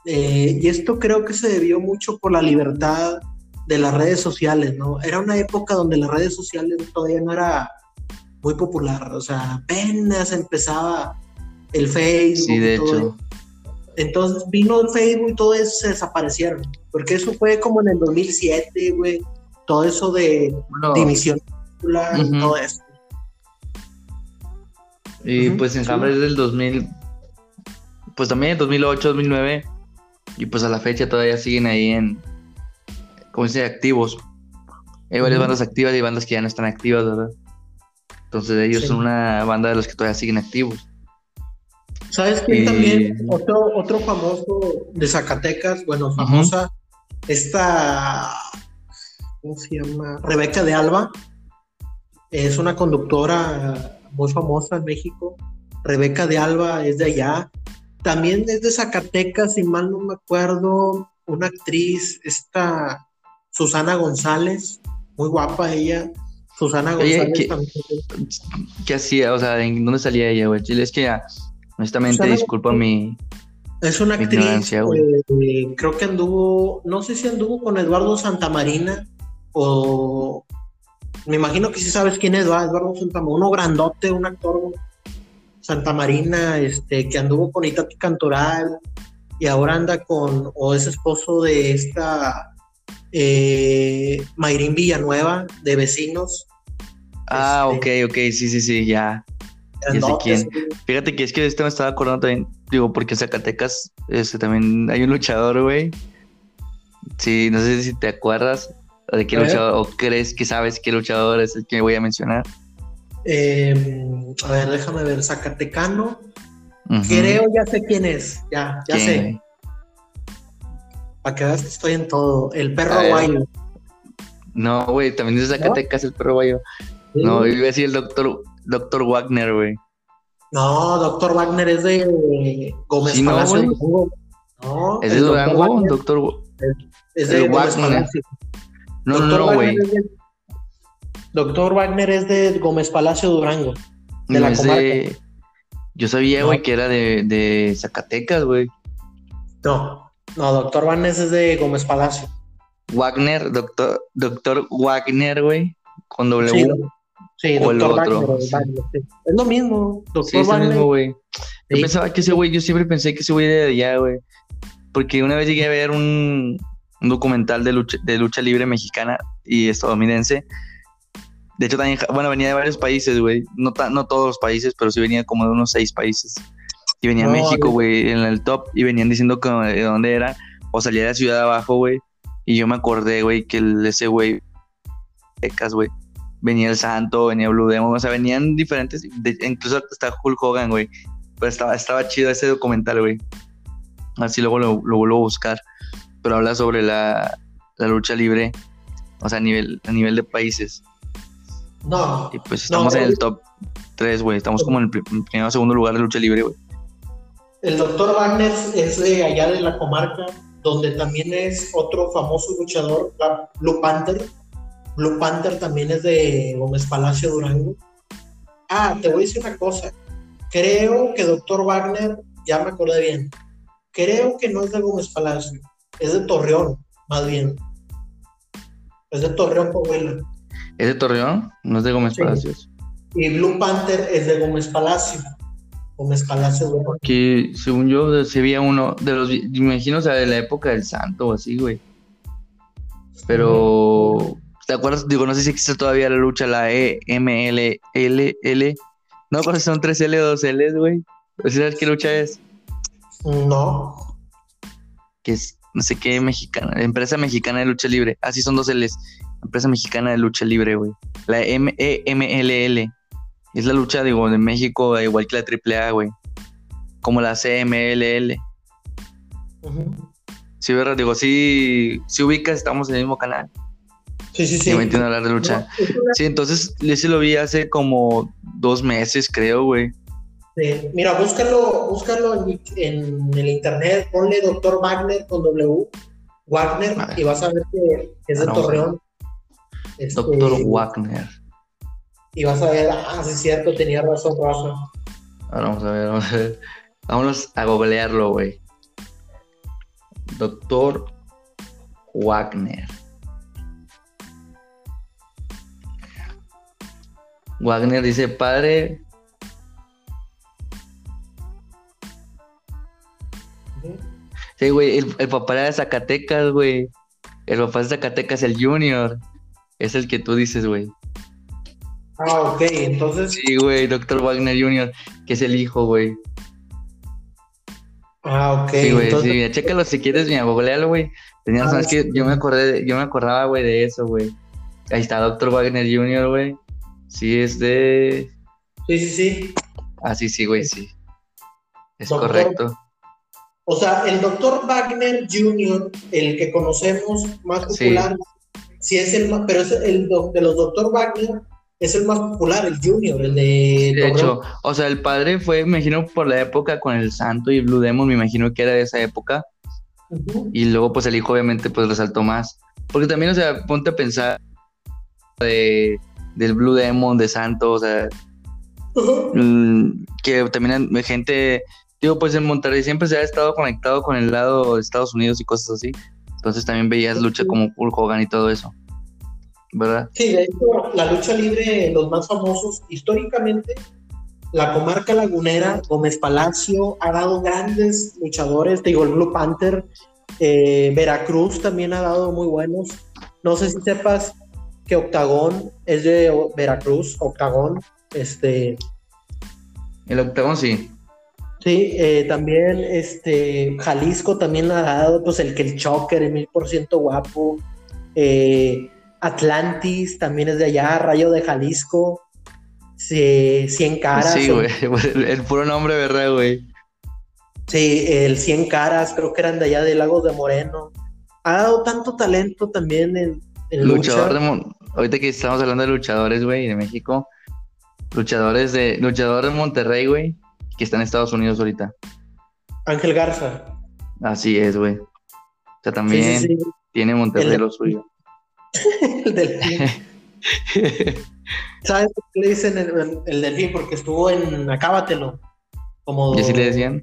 Eh, y esto creo que se debió mucho por la libertad de las redes sociales, ¿no? Era una época donde las redes sociales todavía no era muy popular, o sea, apenas empezaba el Facebook. Sí, de y todo hecho. Entonces vino el Facebook y todo eso se desaparecieron. Porque eso fue como en el 2007, güey. Todo eso de dimisión y todo eso. Y pues en es del 2000, pues también en 2008, 2009. Y pues a la fecha todavía siguen ahí en, como dice, activos. Hay varias bandas activas y bandas que ya no están activas, ¿verdad? Entonces ellos son una banda de los que todavía siguen activos. ¿Sabes quién también? Otro, otro famoso de Zacatecas, bueno, famosa, esta, ¿cómo se llama? Rebeca de Alba. Es una conductora muy famosa en México. Rebeca de Alba es de allá. También es de Zacatecas, si mal no me acuerdo, una actriz, esta Susana González, muy guapa ella. Susana González ¿qué, también. ¿Qué hacía? O sea, ¿en dónde salía ella, güey? Es que ya, honestamente, disculpa mi. Es una actriz, eh, creo que anduvo, no sé si anduvo con Eduardo Santamarina o me imagino que sí sabes quién es Eduardo Santamarina, uno grandote, un actor Santamarina, este, que anduvo con Itati Cantoral y ahora anda con, o es esposo de esta eh, Mayrín Villanueva, de Vecinos. Ah, este, ok, ok, sí, sí, sí, ya. Ya sé quién. Fíjate que es que este me estaba acordando también, digo, porque en Zacatecas este, también hay un luchador, güey. Sí, no sé si te acuerdas de qué luchador, o crees que sabes qué luchador es el que voy a mencionar. Em, a ver, déjame ver, Zacatecano. Creo ya sé quién es, ya, ya sé. Para que veas que estoy en todo. El perro guayo. No, güey, también es Zacatecas el perro guayo. No, iba a decir el doctor, doctor Wagner, güey. No, doctor Wagner es de Gómez sí, Palacio. No, no, ¿Es de Durango? Doctor, es, de Gómez Palacio. No, no, güey. doctor Wagner es de Gómez Palacio Durango. De la comarca. Yo sabía, güey, que era de, de Zacatecas, güey. No, no, doctor Vanés es de Gómez Palacio. Wagner, doctor, doctor Wagner, güey, con W. Sí, sí doctor Wagner, Es lo mismo, doctor sí, es Wagner. mismo, güey. Yo pensaba que ese güey, yo siempre pensé que ese güey era de allá, güey. Porque una vez llegué a ver un, un documental de lucha, de lucha libre mexicana y estadounidense. De hecho, también, bueno, venía de varios países, güey. No, no todos los países, pero sí venía como de unos seis países. Y venía México, güey, en el top. Y venían diciendo que de dónde era. O salía de la ciudad de abajo, güey. Y yo me acordé, güey, que ese güey, Ecas, güey. Venía el Santo, venía Blue Demon. O sea, venían diferentes. incluso hasta Hulk Hogan, güey. Pero estaba, estaba chido ese documental, güey. Así luego lo, vuelvo a buscar. Pero habla sobre la, la lucha libre. O sea, a nivel, a nivel de países. No. Y pues estamos en el top 3, güey. Estamos como en el primer o segundo lugar de lucha libre, güey. El doctor Wagner es de allá de la comarca, donde también es otro famoso luchador, Blue Panther. Blue Panther también es de Gómez Palacio Durango. Ah, te voy a decir una cosa. Creo que doctor Wagner, ya me acordé bien, creo que no es de Gómez Palacio, es de Torreón, más bien. Es de Torreón, Coahuila. ¿Es de Torreón? ¿No es de Gómez Palacio? Y Blue Panther es de Gómez Palacio. Gómez Palacio, güey. Que según yo se veía uno de los, imagino, o sea, de la época del santo o así, güey. Pero, ¿te acuerdas? Digo, no sé si existe todavía la lucha, la E, M, L, L, L. No, pero son 3 L o 2 L, güey. ¿Sabes qué lucha es? No. Que es, no sé qué, mexicana, empresa mexicana de lucha libre. Así ah, son dos L's. Empresa mexicana de lucha libre, güey. La M, E, M, L, L. Es la lucha, digo, de México, igual que la AAA, güey. Como la CMLL. Sí, ¿verdad? Digo, sí, sí ubicas, estamos en el mismo canal. Sí, sí, sí. me entiendo hablar de lucha. Sí, entonces ese lo vi hace como dos meses, creo, güey. Sí. Mira, búscalo, búscalo en, el internet, ponle Doctor Wagner con W, Wagner, y vas a ver que es de Torreón. Doctor este, Wagner y vas a ver, ah, sí es cierto, tenía razón Rafa. Ahora vamos a ver, vamos a ver. Vámonos a googlearlo, güey. Doctor Wagner. Wagner dice, padre. Sí, güey, el, el papá era de Zacatecas, güey. El papá de Zacatecas, el Junior. Es el que tú dices, güey. Ah, ok, entonces. Sí, güey, Dr. Wagner Jr., que es el hijo, güey. Ah, ok. Sí, güey, entonces- sí, chécalo si quieres, mi googlealo, güey. Tenías, Ah, sabes que yo me acordé, yo me acordaba, güey, de eso, güey. Ahí está Dr. Wagner Jr., güey. Sí, es de. Sí, sí, sí. Ah, sí, sí, güey, sí. Es Doctor- correcto. O sea, el doctor Wagner Jr., el que conocemos más popular, sí, es el más, pero es el doc- de los doctor Wagner, es el más popular, el Junior, el de. De hecho, o sea, el padre fue, me imagino, por la época con el Santo y Blue Demon, me imagino que era de esa época. Y luego, pues el hijo, obviamente, pues resaltó más. Porque también, o sea, ponte a pensar de, del Blue Demon, de Santo, o sea, mm, que también hay gente, digo, pues en Monterrey siempre se ha estado conectado con el lado de Estados Unidos y cosas así. Entonces también veías lucha como Hulk Hogan y todo eso. ¿Verdad? Sí, de hecho, la lucha libre, los más famosos, históricamente, la comarca lagunera, Gómez Palacio, ha dado grandes luchadores, te digo, el Blue Panther, eh, Veracruz también ha dado muy buenos. No sé si sepas que Octagón es de Veracruz, Octagón, este, El octagón sí. Sí, eh, también este, Jalisco también ha dado, pues el que el Choker, el mil por ciento guapo, eh, Atlantis también es de allá, Rayo de Jalisco, sí, 100 caras. sí, güey. *laughs* El, el puro nombre, ¿verdad, güey? Sí, el 100 caras, creo que eran de allá de Lagos de Moreno. Ha dado tanto talento también en, en Luchador lucha. de Ahorita que estamos hablando de luchadores, güey, de México. Luchadores de. Luchador de Monterrey, güey. Que está en Estados Unidos ahorita. Ángel Garza. Así es, güey. O sea, Sí, también sí, tiene Monterrey El- lo suyo. *laughs* el delfín. *laughs* ¿Sabes por qué le dicen el, el- el delfín? Porque estuvo en Acábatelo. Como, ¿Y así le decían?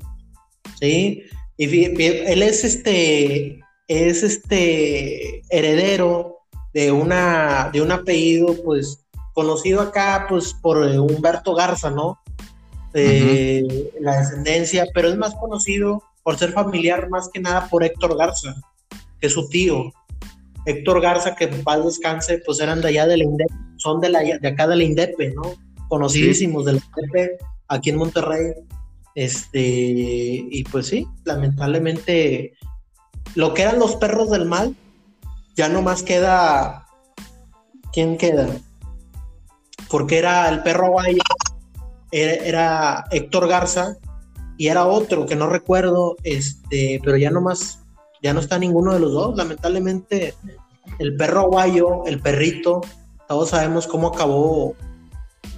Sí, y él es este, es este heredero de una, de un apellido, pues, conocido acá, pues, por Humberto Garza, ¿no? Eh, La descendencia, pero es más conocido por ser familiar más que nada por Héctor Garza, que es su tío. Héctor Garza, que en paz descanse, pues eran de allá de la INDEP, son de, la, de acá de la INDEP, ¿no? Conocidísimos de la INDEP, aquí en Monterrey. Este, y pues sí, lamentablemente, lo que eran los perros del mal, ya no más queda. ¿Quién queda? Porque era el perro aguayo, era, era Héctor Garza, y era otro que no recuerdo, este, pero ya no más, ya no está ninguno de los dos. Lamentablemente, el perro aguayo, el perrito, todos sabemos cómo acabó,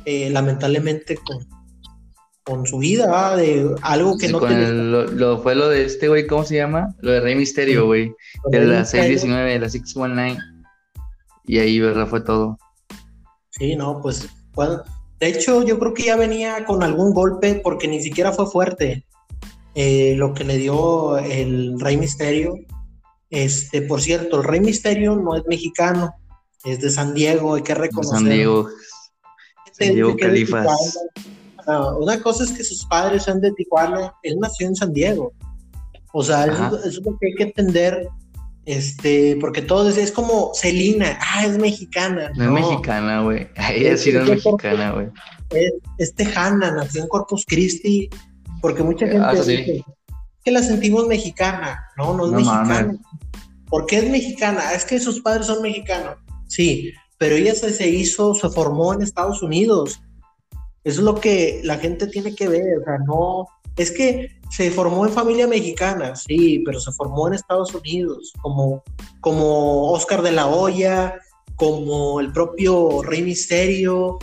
eh, lamentablemente, con, con su vida, de algo que Sí, no con tenía. el- lo, lo- fue lo de este, güey, ¿cómo se llama? Lo de Rey Misterio, güey. De la 619, de la 619. Y ahí, ¿verdad? Fue todo. Sí, no, pues, bueno, de hecho, yo creo que ya venía con algún golpe porque ni siquiera fue fuerte eh, lo que le dio el Rey Misterio. Este, por cierto, el Rey Misterio no es mexicano, es de San Diego, hay que reconocer. San Diego. San Diego de Califas. Ah, una cosa es que sus padres sean de Tijuana, él nació en San Diego. O sea, eso es lo que hay que entender, este, porque todo es, es como Celina, ah, es mexicana. No es mexicana, güey. Ella sí no es mexicana, güey. es, es tejana, nació en Corpus Christi, porque mucha gente Ah, sí. dice que la sentimos mexicana, no, no es No mexicana. mames. ¿Por qué es mexicana? Es que sus padres son mexicanos, sí, pero ella se, se hizo, se formó en Estados Unidos. Eso es lo que la gente tiene que ver, o sea, no, es que se formó en familia mexicana, sí, pero se formó en Estados Unidos, como, como Oscar de la Hoya, como el propio Rey Misterio,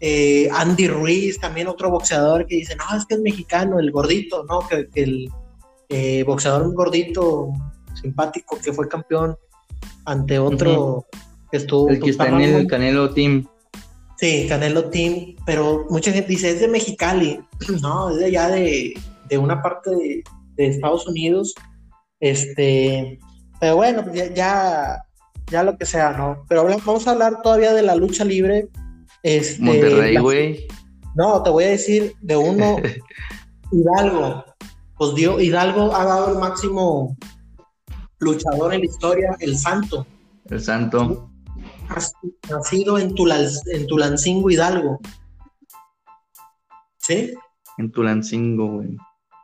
eh, Andy Ruiz, también otro boxeador que dice, no, es que es mexicano, el gordito, ¿no? Que, que el eh, boxeador gordito, simpático, que fue campeón ante otro que estuvo... El que está en el Canelo Team. Sí, Canelo Team, pero mucha gente dice, es de Mexicali, *clears throat* no, es de allá de, de una parte de, de Estados Unidos, este, pero bueno, pues ya, ya, ya lo que sea, ¿no? Pero vamos a hablar todavía de la lucha libre. Este, Monterrey, güey. No, te voy a decir de uno, *laughs* Hidalgo. pues dio, Hidalgo ha dado el máximo luchador en la historia, el Santo. El Santo. Nacido en, en Tulancingo, Hidalgo. ¿Sí? En Tulancingo, güey.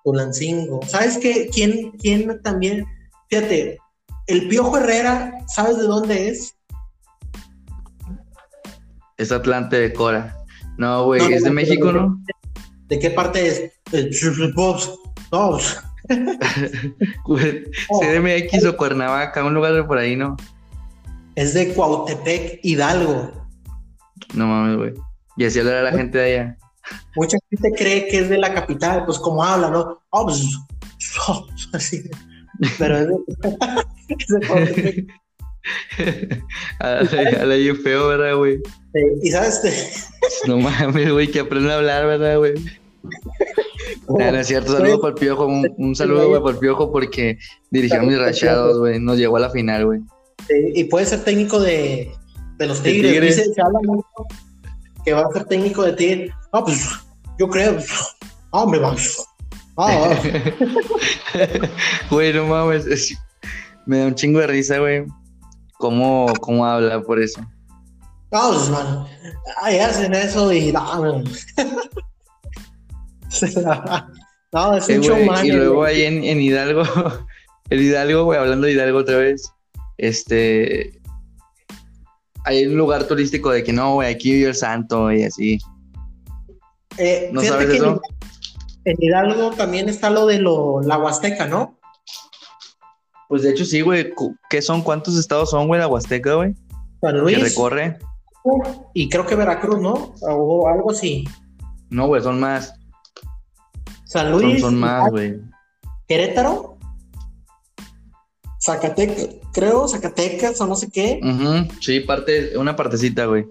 Tulancingo. ¿Sabes qué? ¿Quién, quién también? Fíjate, el Piojo Herrera, ¿sabes de dónde es? Es Atlante de Cora. No, güey, es de México, ¿no? ¿De qué parte es? Pops. CDMX *laughs* o Cuernavaca, un lugar de por ahí, ¿no? Es de Cuautepec, Hidalgo. No mames, güey. Y así habla la gente de allá. Mucha gente cree que es de la capital, pues como habla, ¿no? Oh, pues, oh, *laughs* así. Pero es de, *laughs* es de Cuautepec. *laughs* a la feo, ¿verdad, güey? Sí, y sabes, no mames, güey, que aprende a hablar, ¿verdad, güey? No, es cierto, saludo para el piojo, un, saludo, güey, para el piojo porque dirigió mis rachados, güey, nos llegó a la final, güey. Sí, y puede ser técnico de, de los Tigres, tigres. Dice, se habla mucho que va a ser técnico de Tigres. Ah, pues, yo creo, ah, me va. Ah, Güey, no mames, me da un chingo de risa, güey, cómo, cómo habla por eso. No, pues, man, ahí hacen eso y no, no, *laughs* es un eh, Y luego ahí en, en Hidalgo, *laughs* el Hidalgo, güey, hablando de Hidalgo otra vez, este, hay un lugar turístico de que no, güey, aquí vive el santo y así. Eh, ¿No sabes eso? En, Hidalgo también está lo de lo, la Huasteca, ¿no? Pues de hecho sí, güey. ¿Qué son? ¿Cuántos estados son, güey, la Huasteca, güey? San Luis. Que recorre. Y creo que Veracruz, ¿no? O algo así. No, güey, son más. San Luis. Son, más, güey. Querétaro. Zacatecas, creo, Zacatecas o no sé qué. Sí, parte, una partecita, güey.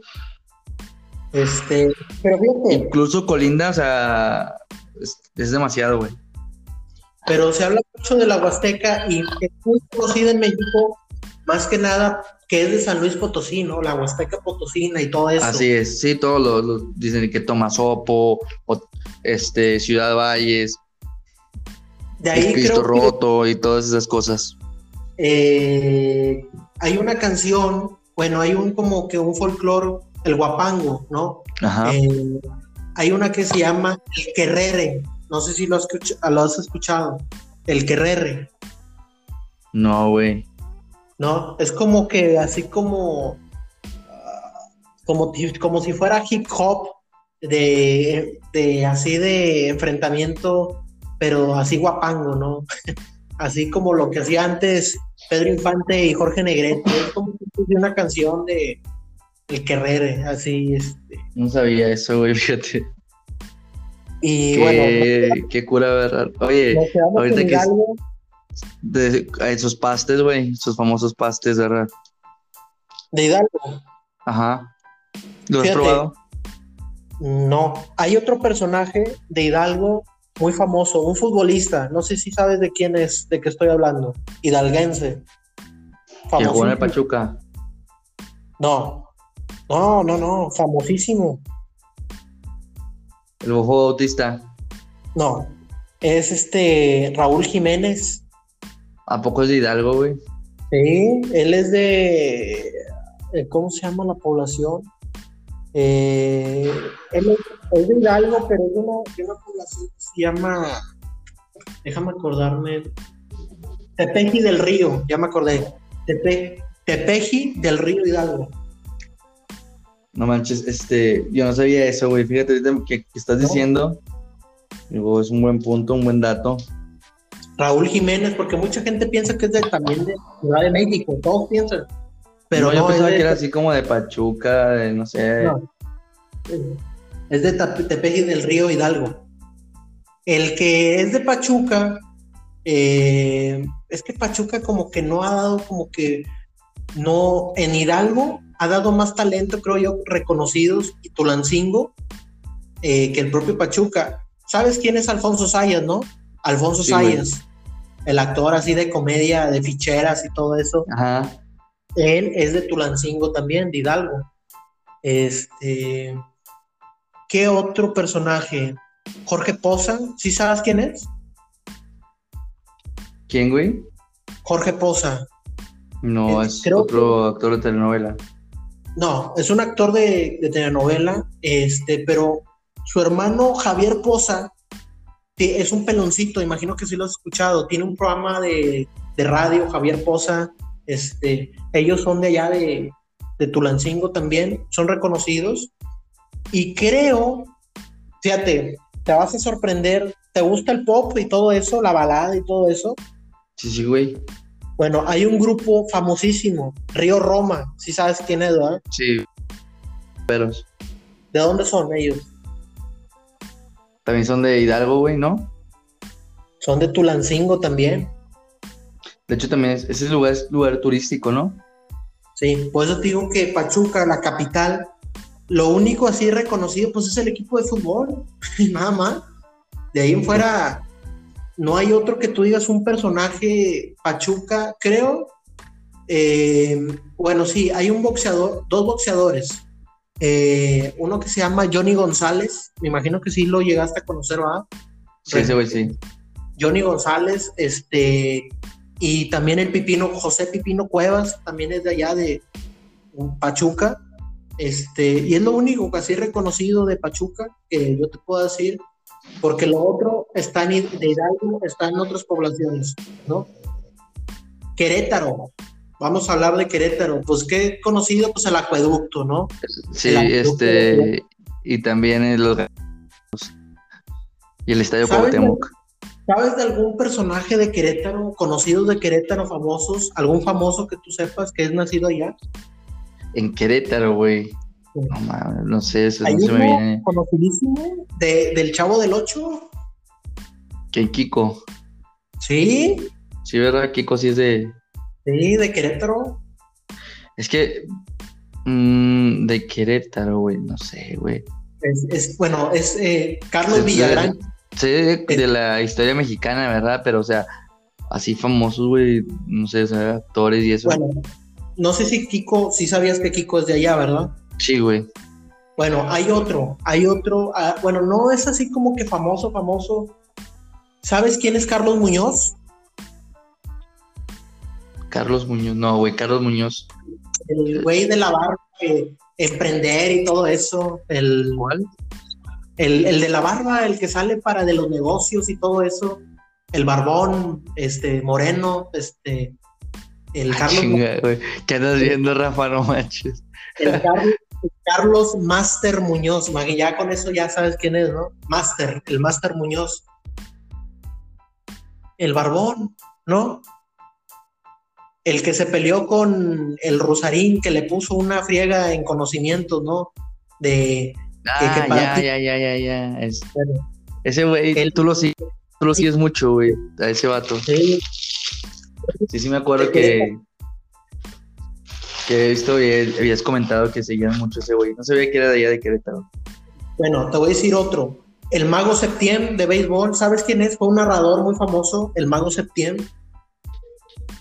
Este, pero fíjate. Incluso Colinda, o sea, es, demasiado, güey. Pero se habla mucho de la Huasteca y es muy conocida en México, más que nada, que es de San Luis Potosí, ¿no? La Huasteca Potosina y todo eso. Así es, sí, todos los, dicen que Tomasopo, o, este, Ciudad Valles, de ahí Cristo Roto y todas esas cosas. Eh, hay una canción, bueno, hay un como que un folclore, el guapango, ¿no? Ajá. Eh, hay una que se llama El Querrere, no sé si lo has, lo has escuchado, El Querrere. No, güey. No, es como que así como, como, como si fuera hip hop de, de así de enfrentamiento, pero así guapango, ¿no? *laughs* así como lo que hacía antes Pedro Infante y Jorge Negrete, es como una canción de El Querrere, así este. No sabía eso, güey, fíjate. Y qué, bueno, qué cura, ¿verdad? Oye, ahorita que de esos pastes, güey, esos famosos pastes, ¿verdad? De Hidalgo. Ajá. ¿Lo has probado? No. Hay otro personaje de Hidalgo muy famoso, un futbolista, no sé si sabes de quién es, de qué estoy hablando, hidalguense. ¿Que jugó en el Pachuca? No, no, no, no, famosísimo. ¿El Bojo Bautista? No, es este Raúl Jiménez. ¿A poco es de Hidalgo, güey? Sí, él es de, eh, ¿cómo se llama la población? Eh, él es, de Hidalgo, pero es de una, población se llama, déjame acordarme, Tepeji del Río, ya me acordé, Tepeji del Río Hidalgo. No manches, este, yo no sabía eso, güey. Fíjate que, estás diciendo. Digo, es un buen punto, un buen dato. Raúl Jiménez, porque mucha gente piensa que es de, también de Ciudad de México, todos piensan. Pero no, yo pensaba que era así como de Pachuca, de no sé. Es de Tepeji del Río Hidalgo. El que es de Pachuca, eh, es que Pachuca como que no ha dado como que no en Hidalgo ha dado más talento, creo yo, reconocidos y Tulancingo eh, que el propio Pachuca. ¿Sabes quién es Alfonso Sayas, no? Alfonso Sayas, el actor así de comedia, de ficheras y todo eso. Ajá. Él es de Tulancingo también, de Hidalgo. Este. ¿Qué otro personaje? Jorge Poza, ¿sí sabes quién es? ¿Quién, güey? Jorge Poza. No, Eh, es creo otro actor de telenovela. No, es un actor de, de telenovela, este, pero su hermano Javier Poza es un peloncito, imagino que sí lo has escuchado. Tiene un programa de, de radio, Javier Poza. Este, ellos son de allá de, de Tulancingo también, son reconocidos. Y creo, fíjate, te vas a sorprender. ¿Te gusta el pop y todo eso, la balada y todo eso? Sí, sí, güey. Bueno, hay un grupo famosísimo, Río Roma, si sabes quién es, ¿verdad? Sí. Pero ¿De dónde son ellos? también son de Hidalgo, güey, ¿no? Son de Tulancingo también. De hecho, también es, ese lugar es lugar turístico, ¿no? Sí, por eso te digo que Pachuca, la capital, lo único así reconocido, pues es el equipo de fútbol, *laughs* nada más. De ahí en fuera, no hay otro que tú digas un personaje Pachuca, creo. Eh, bueno, sí, hay un boxeador, dos boxeadores. Eh, uno que se llama Johnny González, me imagino que sí lo llegaste a conocer, ¿verdad? Sí, güey, sí. Johnny González, este, y también el Pipino, José Pipino Cuevas, también es de allá de Pachuca, este, y es lo único casi reconocido de Pachuca que yo te puedo decir, porque lo otro está en, de Hidalgo, está en otras poblaciones, ¿no? Querétaro, vamos a hablar de Querétaro, pues qué conocido, pues el acueducto, ¿no? Sí, acueducto este. Y también los y el estadio ¿Sabes de- Cuauhtémoc. ¿Sabes de algún personaje de Querétaro, conocidos de Querétaro, famosos, algún famoso que tú sepas que es nacido allá? En Querétaro, güey. No mames, no sé, eso no se me viene. conocidísimo de- del Chavo del Ocho. Que Kiko. Sí, Sí, ¿verdad? Kiko sí es de. sí, de Querétaro. Es que. mm, de Querétaro, güey. No sé, güey. Es, es- bueno, es eh, Carlos Sí, Villagrán. Sé de, de la historia mexicana, ¿verdad? Pero, o sea, así famosos, güey. No sé, o sea, actores y eso. Bueno, no sé si Kiko, si sabías que Kiko es de allá, ¿verdad? Sí, güey. Bueno, hay otro, hay otro, ah, bueno, no es así como que famoso, famoso. ¿Sabes quién es Carlos Muñoz? Carlos Muñoz. No, güey, Carlos Muñoz. El güey de la barba, que emprender y todo eso. El, ¿Cuál? El, el de la barba, el que sale para de los negocios y todo eso, el barbón, este, moreno, este, el Carlos, Chinga, güey. ¿Qué andas viendo, Rafa? No manches. el Carlos, el Carlos Master Muñoz, ya con eso ya sabes quién es, ¿no? Master, el Master Muñoz. El barbón, ¿no? El que se peleó con el Rosarín, que le puso una friega en conocimientos, ¿no? De, Ah, que ya, ti- ya, ya, ya, ya. Es- bueno, ese güey, tú lo sigues, tú lo sigues mucho, güey, a ese vato. sí, Sí, sí me acuerdo ¿De que que he visto y habías comentado que seguían mucho ese güey. No sabía que era de allá de Querétaro. Bueno, te voy a decir otro. El Mago Septién de béisbol, ¿sabes quién es? Fue un narrador muy famoso, el Mago Septién.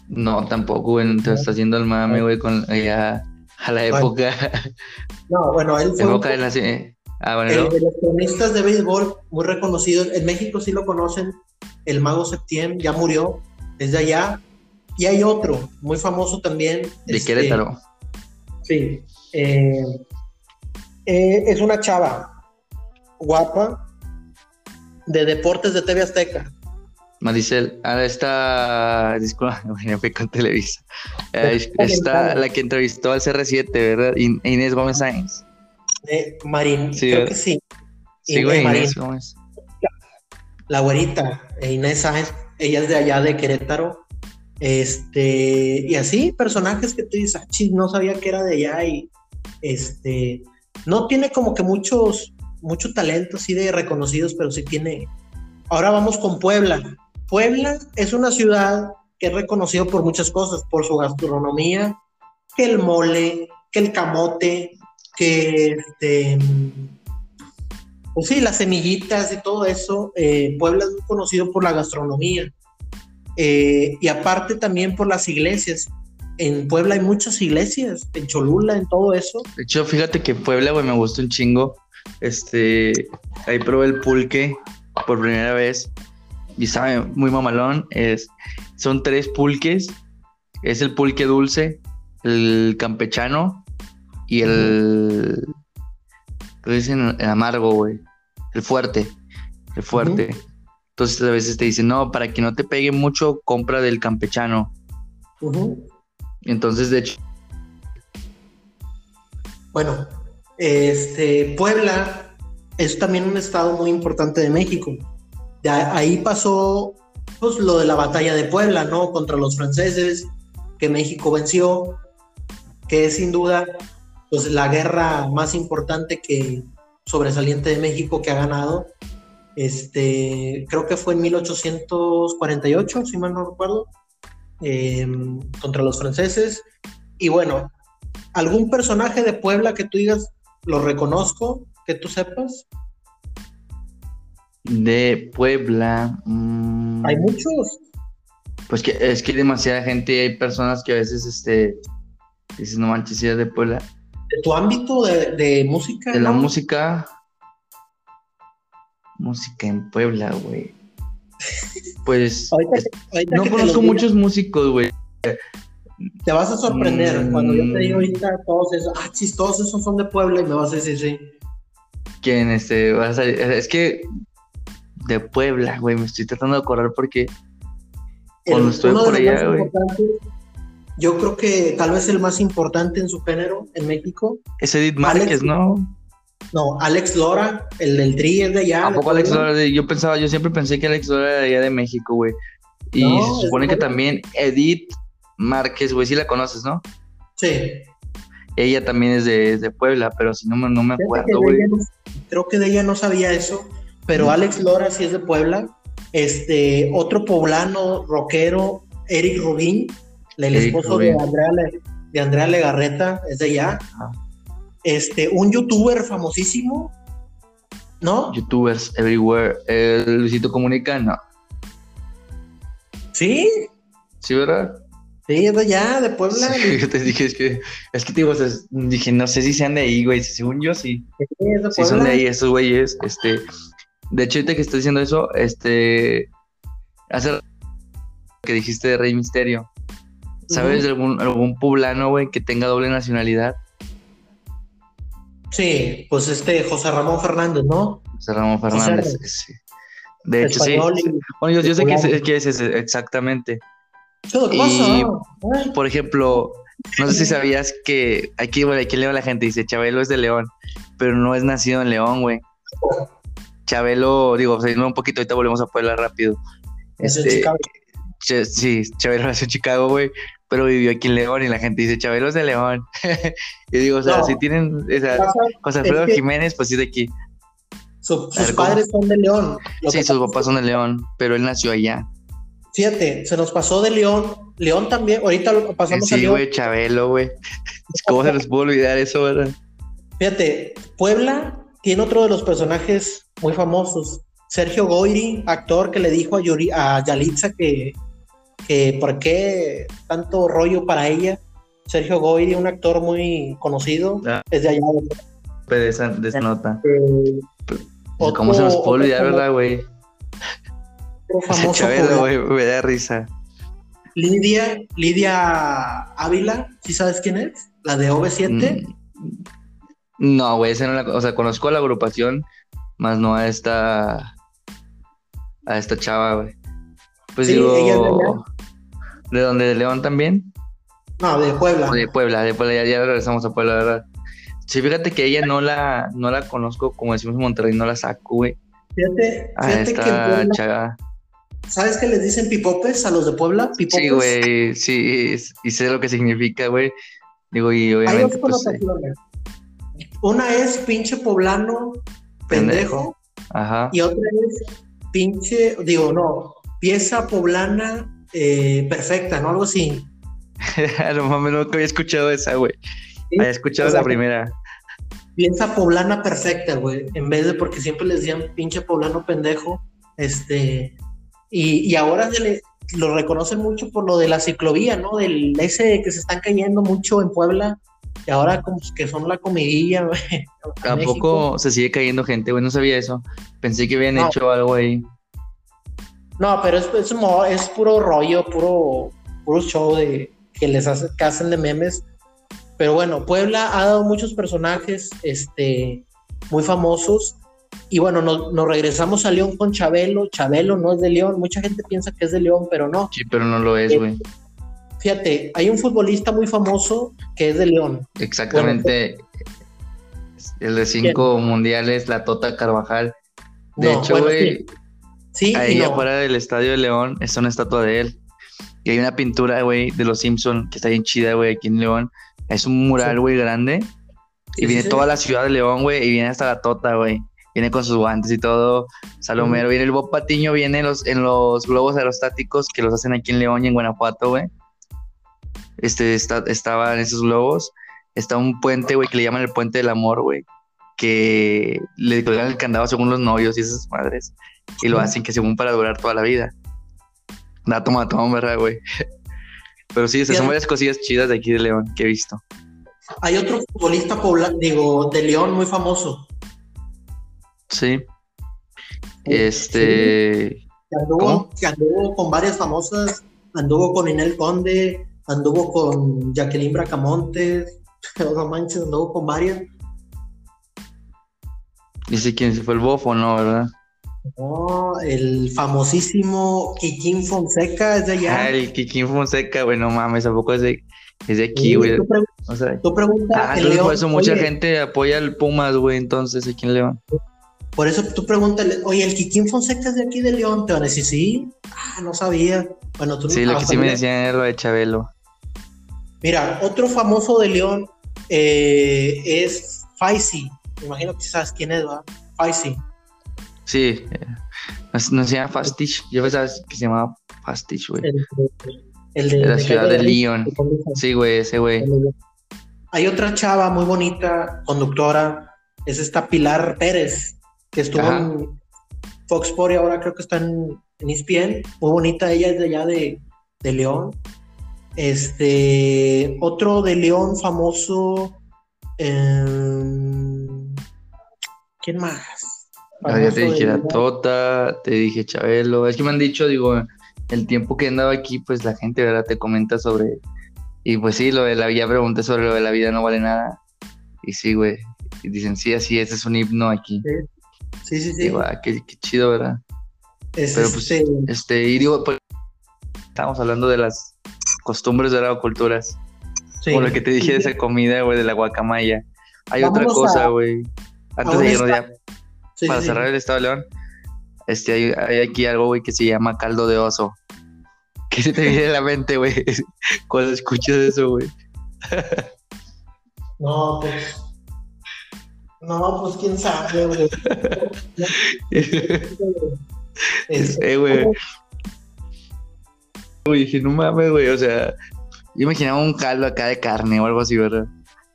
No, tampoco, güey. Te está haciendo el mame, güey, con allá a la época, No, bueno, él fue un- época de eh, Ah, bueno, el luego. de los cronistas de béisbol muy reconocido. En México sí lo conocen, el Mago Septién, ya murió, es de allá. Y hay otro, muy famoso también. de este, Querétaro. Sí. eh, eh, es una chava guapa de deportes de TV Azteca. Maricel, ahora está, *laughs* disculpa, bueno, fue con Televisa. Eh, *laughs* Está la que entrevistó al CR7, ¿verdad? In- Inés Gómez Sáenz. Eh, Marín, Sí, creo ¿verdad? que sí. Sí, güey. Inés Gómez. la güerita, Inés Sáenz, ella es de allá de Querétaro. Este, y así, personajes que tú dices, ah, no sabía que era de allá y este, no tiene como que muchos, mucho talento así de reconocidos, pero sí tiene. Ahora vamos con Puebla. Puebla es una ciudad que es reconocido por muchas cosas, por su gastronomía, que el mole, que el camote, que este, pues sí, las semillitas y todo eso. eh, Puebla es muy conocido por la gastronomía. Eh, y aparte también por las iglesias. En Puebla hay muchas iglesias, en Cholula, en todo eso. De hecho, fíjate que Puebla, güey, me gustó un chingo. Este, ahí probé el pulque por primera vez. y sabe muy mamalón. Es, son tres pulques. Es el pulque dulce, el campechano y el. ¿Qué dicen? El amargo, güey. El fuerte. El fuerte. Entonces a veces te dicen, no, para que no te pegue mucho, compra del campechano. Entonces, de hecho. Bueno, este, Puebla es también un estado muy importante de México. De ahí pasó pues, lo de la batalla de Puebla, ¿no? Contra los franceses, que México venció, que es sin duda pues, la guerra más importante que sobresaliente de México que ha ganado. Este, creo que fue en 1848, si mal no recuerdo, em, contra los franceses. Y bueno, ¿algún personaje de Puebla que tú digas, lo reconozco, que tú sepas? De Puebla. Mm, hay muchos. Pues que es que hay demasiada gente, hay personas que a veces este dices, no manches, de Puebla. ¿De tu ámbito de, música? De la música. Música en Puebla, güey. Pues *laughs* no conozco muchos músicos, güey. Te vas a sorprender mm. cuando yo te digo ahorita todos esos, ah, chis, todos esos son de Puebla y me vas a decir sí. ¿Quién este? Vas a, es que de Puebla, güey, me estoy tratando de acordar porque cuando estoy por allá, güey. Yo creo que tal vez el más importante en su género en México. Es Edith Márquez, ¿no? No, Alex Lora, el del Tri es de allá. ¿A poco Alex Lora? Yo pensaba, yo siempre pensé que Alex Lora era de allá de México, güey. Y se supone que también Edith Márquez, güey, sí la conoces, ¿no? Sí. Ella también es de, Puebla, pero si no, no me acuerdo, güey. creo que de ella no sabía eso, pero Alex Lora sí es de Puebla. Este, otro poblano, rockero, Eric Rubín, el esposo de Andrea, de Andrea Legarreta, es de allá. Este, un youtuber famosísimo, ¿no? Youtubers everywhere. El Luisito Comunica, no. ¿Sí? ¿Sí, verdad? Sí, es de allá, de Puebla. Sí, *laughs* yo te dije, es que, es que digo, dije, no sé si sean de ahí, güey. Según yo, sí. Sí, es de sí son de ahí esos güeyes. Este, de hecho, ahorita que estoy diciendo eso, este, hace que dijiste de Rey Misterio. ¿Sabes de algún, algún poblano, güey, que tenga doble nacionalidad? Sí, pues este José Ramón Fernández, ¿no? José Ramón Fernández, sí. De hecho, sí. Bueno, yo, sé que es, es, exactamente. y, por ejemplo, no sé si sabías que aquí, bueno, aquí leo la gente dice Chabelo es de León, pero no es nacido en León, güey. Chabelo, digo, seguimos un poquito, ahorita volvemos a Puebla rápido. Este, sí, Chabelo nació en Chicago, güey, pero vivió aquí en León y la gente dice, Chabelo es de León. *laughs* y digo, o sea, si tienen, o sea, José Alfredo Jiménez, pues sí de aquí. sus padres son de León. Sí, sus papás son de León, pero él nació allá. Fíjate, se nos pasó de León. León también, ahorita lo pasamos a León. Sí, güey, Chabelo, güey. ¿Cómo se les pudo olvidar eso, verdad? Fíjate, Puebla tiene otro de los personajes muy famosos. Sergio Goyri, actor que le dijo a, Yuri, a Yalitza que que por qué tanto rollo para ella. Sergio Goyri, un actor muy conocido, ah. es de allá. De esa, nota. Eh, pues, ¿Cómo se nos puede olvidar, verdad, güey? *laughs* Chabelo, güey, me da risa. Lidia, Lidia Ávila, ¿sí sabes quién es? La de OV7. Mm, no, güey, esa no la, o sea, conozco a la agrupación, más no a esta, a esta chava, güey. Pues digo, de, dónde? ¿De León también? No, de Puebla. De Puebla, de Puebla, ya, regresamos a Puebla, ¿verdad? Sí, fíjate que ella no la, no la conozco, como decimos en Monterrey, no la saco, güey. Fíjate, fíjate que Puebla, ¿Sabes que les dicen pipopes a los de Puebla? ¿Pipopes? Sí, güey, sí, y sé lo que significa, güey. Digo, y obviamente. Hay dos pues, Una es pinche poblano pendejo, Ajá. Y otra es pinche, digo, no, pieza poblana eh, perfecta, ¿no? Algo así. *laughs* a lo mejor no había escuchado esa, güey. Había escuchado la primera. Pieza poblana perfecta, güey. En vez de porque siempre les decían pinche poblano pendejo. Este. Y, ahora se le, lo reconocen mucho por lo de la ciclovía, ¿no? Del ese que se están cayendo mucho en Puebla. Y ahora como que son la comidilla, *laughs* güey. Tampoco se sigue cayendo gente, güey. No sabía eso. Pensé que habían hecho algo ahí. No, pero es, es, es puro rollo, puro, puro show de que les hace, que hacen de memes. Pero bueno, Puebla ha dado muchos personajes este, muy famosos. Y bueno, nos, nos regresamos a León con Chabelo. Chabelo no es de León. Mucha gente piensa que es de León, pero no. Sí, pero no lo es, güey. Fíjate, hay un futbolista muy famoso que es de León. Exactamente. el de cinco mundiales, la Tota Carvajal. De No, hecho, bueno, güey, Sí, ahí no. afuera del Estadio de León está una estatua de él. Y hay una pintura, güey, de los Simpson que está bien chida, güey, aquí en León. Es un mural, Sí. güey, grande. Sí, Y viene sí, toda la ciudad de León, güey, y viene hasta la Tota, güey. Viene con sus guantes y todo. Salomero, viene el Bob Patiño, viene en los, en los globos aerostáticos que los hacen aquí en León y en Guanajuato, güey. Este, está, estaban esos globos. Está un puente, güey, que le llaman el puente del amor, güey. Que le colgan el candado según los novios y esas madres. Y lo hacen que según para durar toda la vida. Dato matón, ¿verdad, güey? *laughs* Pero sí, son varias cosillas chidas de aquí de León que he visto. Hay otro futbolista pobla- digo, de León muy famoso. Sí. Este. Que anduvo, ¿Cómo? que anduvo con varias famosas, anduvo con Inel Conde, anduvo con Jacqueline Bracamontes, *laughs* no manches, anduvo con varias. Dice quién se fue el bofo, ¿no? ¿Verdad? No, el famosísimo Kikín Fonseca es de allá. Ah, el Kikín Fonseca, güey, no mames, tampoco es de, es de aquí, güey. tú, pre- O sea, tú preguntas ah, en entonces León, por eso mucha oye, gente apoya al Pumas, güey, entonces aquí en León. Por eso tú pregúntale, oye, el Kikín Fonseca es de aquí de León, te van a decir, sí, ah, no sabía. Bueno, tú Sí, lo que sí me decían era lo de Chabelo. Mira, otro famoso de León eh, es Faisy. Me imagino que sabes quién es, ¿verdad? Faisy. Sí, eh, no, no se llama Fastich, yo pensaba que se llamaba Fastich, güey. El, el de, De la de ciudad de Lyon. Sí, güey, ese güey. Hay otra chava muy bonita, conductora, es esta Pilar Pérez, que estuvo Ajá. en Fox Sports y ahora creo que está en, en ESPN. Muy bonita, ella es de allá de, de León. Este, otro de León famoso. em, ¿Quién más? Ah, ya te dije la. Tota, te dije Chabelo. Es que me han dicho, digo, el tiempo que he andado aquí, pues la gente, ¿verdad? Te comenta sobre. Y pues sí, lo de la ya pregunté sobre lo de la vida no vale nada. Y sí, güey. Y dicen, sí, así, ese es un himno aquí. Sí, sí, sí. Ah, qué, qué chido, ¿verdad? Es pero pues, este, Este, y digo, pues, estamos hablando de las costumbres de la culturas. sí. Como lo que te dije de esa comida, güey, de la guacamaya. Hay otra cosa, güey. Antes de irnos ya Sí, para sí, sí. cerrar el estado de León, este, hay, hay aquí algo, güey, que se llama caldo de oso. *laughs* ¿Qué se te viene a la mente, güey? *laughs* Cuando escuchas eso, güey. *laughs* No, pues. No, pues quién sabe, güey. Es- eh, güey. Güey, dije, no mames, güey, o sea, yo imaginaba un caldo acá de carne o algo así, ¿verdad?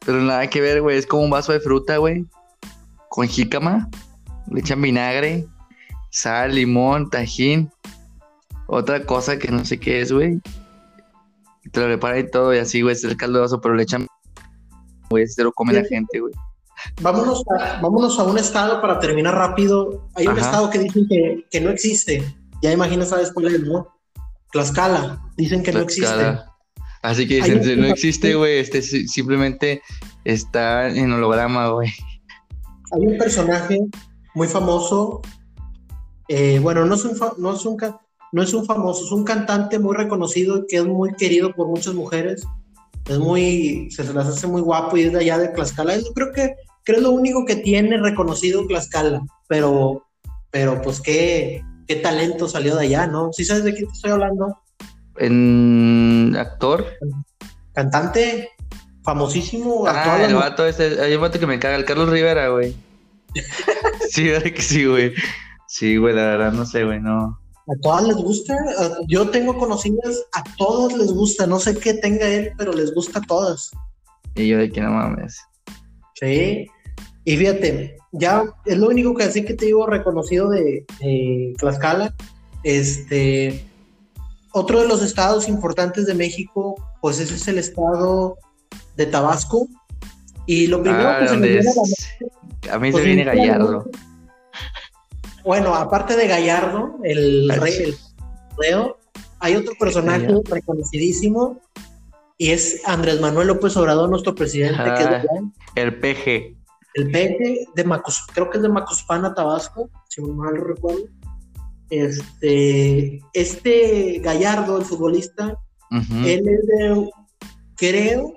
Pero nada que ver, güey, es como un vaso de fruta, güey, con jícama, le echan vinagre, sal, limón, tajín, otra cosa que no sé qué es, güey. Te lo preparan y todo, y así, güey, es el caldo de oso, pero le echan, güey, se lo come la gente, güey. vámonos, a, vámonos a un estado para terminar rápido. Hay un estado que dicen que, que no existe. Ya imaginas, ¿sabes cuál es, no? Tlaxcala. Dicen que no existe. Así que Hay dicen, un- no existe, güey, este si- simplemente está en holograma, güey. Hay un personaje muy famoso. eh, bueno, no es, un fa- no, es un no es un famoso, es un cantante muy reconocido que es muy querido por muchas mujeres. Es muy, se las hace muy guapo y es de allá de Tlaxcala. Yo creo que, creo es lo único que tiene reconocido Tlaxcala. Pero, pero pues qué, qué talento salió de allá, ¿no? ¿Sí sabes de qué te estoy hablando? En actor. Cantante famosísimo. Ah, el vato hay un vato que me caga, el Carlos Rivera, güey. Sí, verdad que sí, güey. Sí, güey, la verdad, no sé, güey, no. A todas les gusta. a- Yo tengo conocidas, a todas les gusta. No sé qué tenga él, pero les gusta a todas. Y yo de que no mames. Sí. Y fíjate, ya es lo único que así que te digo reconocido de, de Tlaxcala. Este, otro de los estados importantes de México, pues ese es el estado de Tabasco. Y lo primero Ah, que se me viene a la. A mí Pues se viene Gallardo. Bueno, aparte de Gallardo, el Ah, rey, sí. el, Veo. Hay otro personaje reconocidísimo y es Andrés Manuel López Obrador, nuestro presidente, que es Ah, el PG. el peje de Macus, creo que es de Macuspana, Tabasco, si mal no recuerdo. Este, este Gallardo, el futbolista, Ujú. él es de, creo,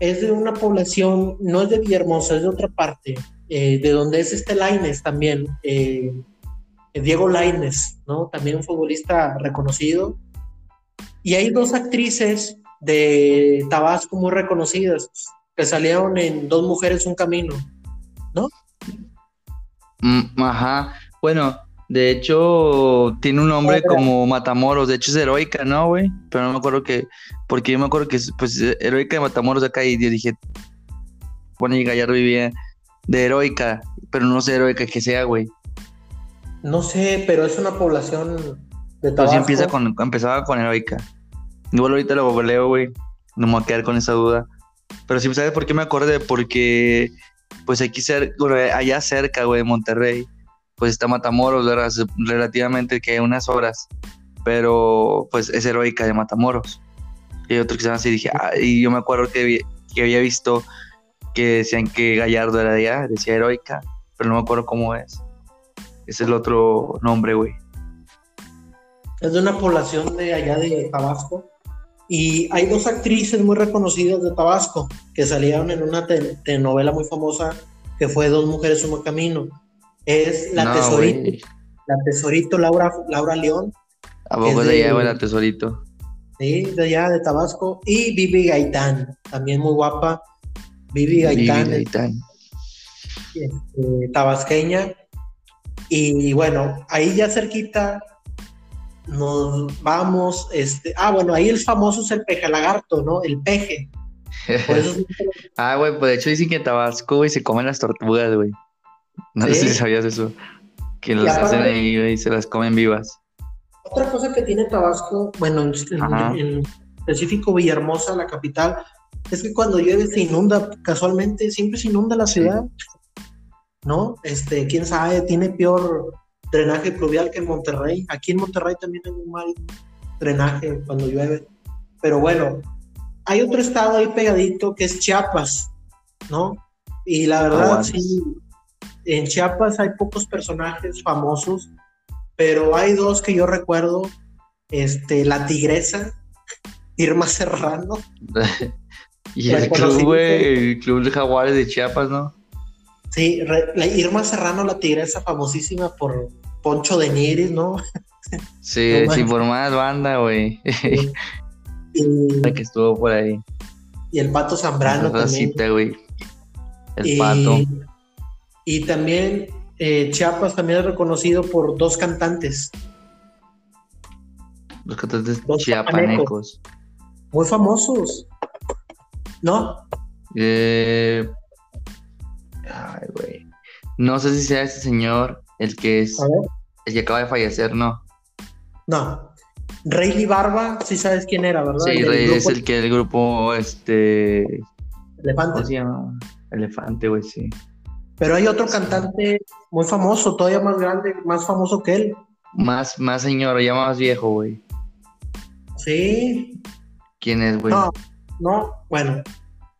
es de una población, no es de Villahermosa, es de otra parte, eh, de donde es este Laines también, eh, Diego Laines, ¿no? También un futbolista reconocido. Y hay dos actrices de Tabasco muy reconocidas que salieron en Dos Mujeres, Un Camino. Mm, ajá. Bueno, de hecho, tiene un nombre como Matamoros. De hecho, es heroica, ¿no, güey? Pero no me acuerdo que. Porque yo me acuerdo que, pues, heroica de Matamoros acá. Y yo dije, bueno, y Gallardo vivía de heroica. Pero no sé heroica que sea, güey. No sé, pero es una población de Tabasco. sí empieza con, empezaba con heroica. Igual ahorita lo googleo, güey. No me voy a quedar con esa duda. Pero sí, ¿sabes por qué me acordé? Porque, pues aquí cerca, allá cerca, güey, de Monterrey, pues está Matamoros, Relativamente que hay unas horas. Pero, pues es heroica de Matamoros. Y otro que se llama así, dije, ah, y yo me acuerdo que, vi- que había visto que decían que Gallardo era de allá, decía heroica, pero no me acuerdo cómo es. Ese es el otro nombre, güey. Es de una población de allá de Tabasco. Y hay dos actrices muy reconocidas de Tabasco que salieron en una te- telenovela muy famosa que fue Dos Mujeres, Un Camino. Es la No, tesorito, güey. la tesorito Laura, Laura León, ¿A poco de allá, güey, la tesorito? ¿Sí? de allá de Tabasco. Y Vivi Gaitán, también muy guapa. Vivi Gaitán, Vivi Gaitán. este, tabasqueña. Y bueno, ahí ya cerquita nos vamos. Este, ah, bueno, ahí el famoso es el peje lagarto, ¿no? El peje. Por eso *laughs* es- ah, güey, pues de hecho dicen que en Tabasco, güey, se comen las tortugas, güey. No sé si sabías eso. Que las hacen ahí, güey, y se las comen vivas. Otra cosa que tiene Tabasco, bueno, en, específico Villahermosa, la capital, es que cuando llueve se inunda, casualmente, siempre se inunda la ciudad, ¿no? Este, quién sabe, tiene peor drenaje pluvial que en Monterrey. Aquí en Monterrey también hay un mal drenaje cuando llueve. Pero bueno, hay otro estado ahí pegadito que es Chiapas, ¿no? Y la verdad, sí, en Chiapas hay pocos personajes famosos, pero hay dos que yo recuerdo, este, la tigresa, Irma Serrano, *laughs* y el club, güey, el club de jaguares de Chiapas, ¿no? sí, re- la Irma Serrano, la tigresa famosísima por Poncho de Nigris, ¿no? *laughs* Sí, No sí, por más banda, güey. *laughs* La que estuvo por ahí. y el Pato Zambrano también. Güey. El y, pato. Y también eh, Chiapas también es reconocido por dos cantantes Los cantantes chiapanecos. muy famosos, ¿no? Eh... Ay, güey. No sé si sea ese señor el que es el que acaba de fallecer, ¿no? No. Rayleigh Barba, sí sabes quién era, ¿verdad? Sí, El Rey es el que el grupo, este, Elefante. ¿cómo se llama? Elefante, güey, sí. Pero hay otro cantante muy famoso, todavía más grande, más famoso que él. Más, más señor, ya más viejo, güey. Sí. ¿Quién es, güey? No, no, bueno,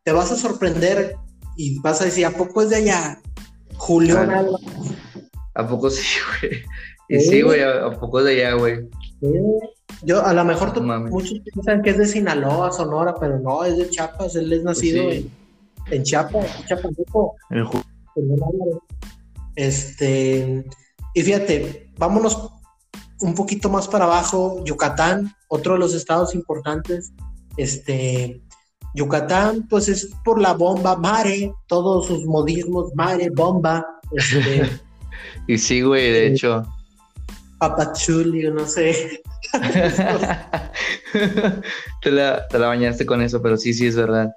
te vas a sorprender y vas a decir, ¿a poco es de allá? Julián Ah. Álvarez. ¿A poco sí, *laughs* güey? Y Sí. sí, güey, ¿a, a poco de allá, güey? Sí. Yo, a lo mejor tú- No mames. muchos piensan que es de Sinaloa, Sonora, pero no, es de Chiapas, él es nacido Pues sí. en, en Chiapas, Chiapaneco, El. Este, y fíjate, vámonos un poquito más para abajo, Yucatán, otro de los estados importantes, este, Yucatán, pues es por la bomba mare, todos sus modismos, mare, bomba, este, *laughs* Y sí, güey, de Sí. hecho. papachuli, no sé, *laughs* te, la, te la bañaste con eso, pero sí, sí, es verdad.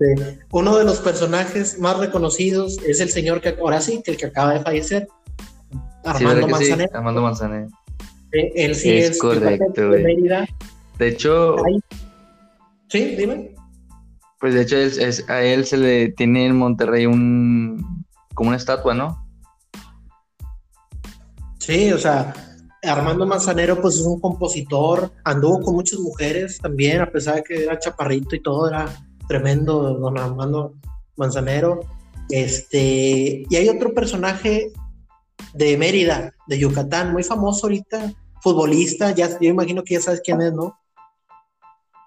Este, uno de los personajes más reconocidos es el señor que ahora sí, que el que acaba de fallecer, Armando. Manzanero. Armando Manzanero. Eh, Él sí Es es, correcto, de. Mérida. De hecho, Ahí- Sí, dime. pues de hecho es- es- a él se le tiene en Monterrey un como una estatua, ¿no? Sí, o sea, Armando Manzanero, pues es un compositor, anduvo con muchas mujeres también, a pesar de que era chaparrito y todo, era tremendo don Armando Manzanero. Este, y hay otro personaje de Mérida, de Yucatán, muy famoso ahorita, futbolista, ya, yo imagino que ya sabes quién es, ¿no?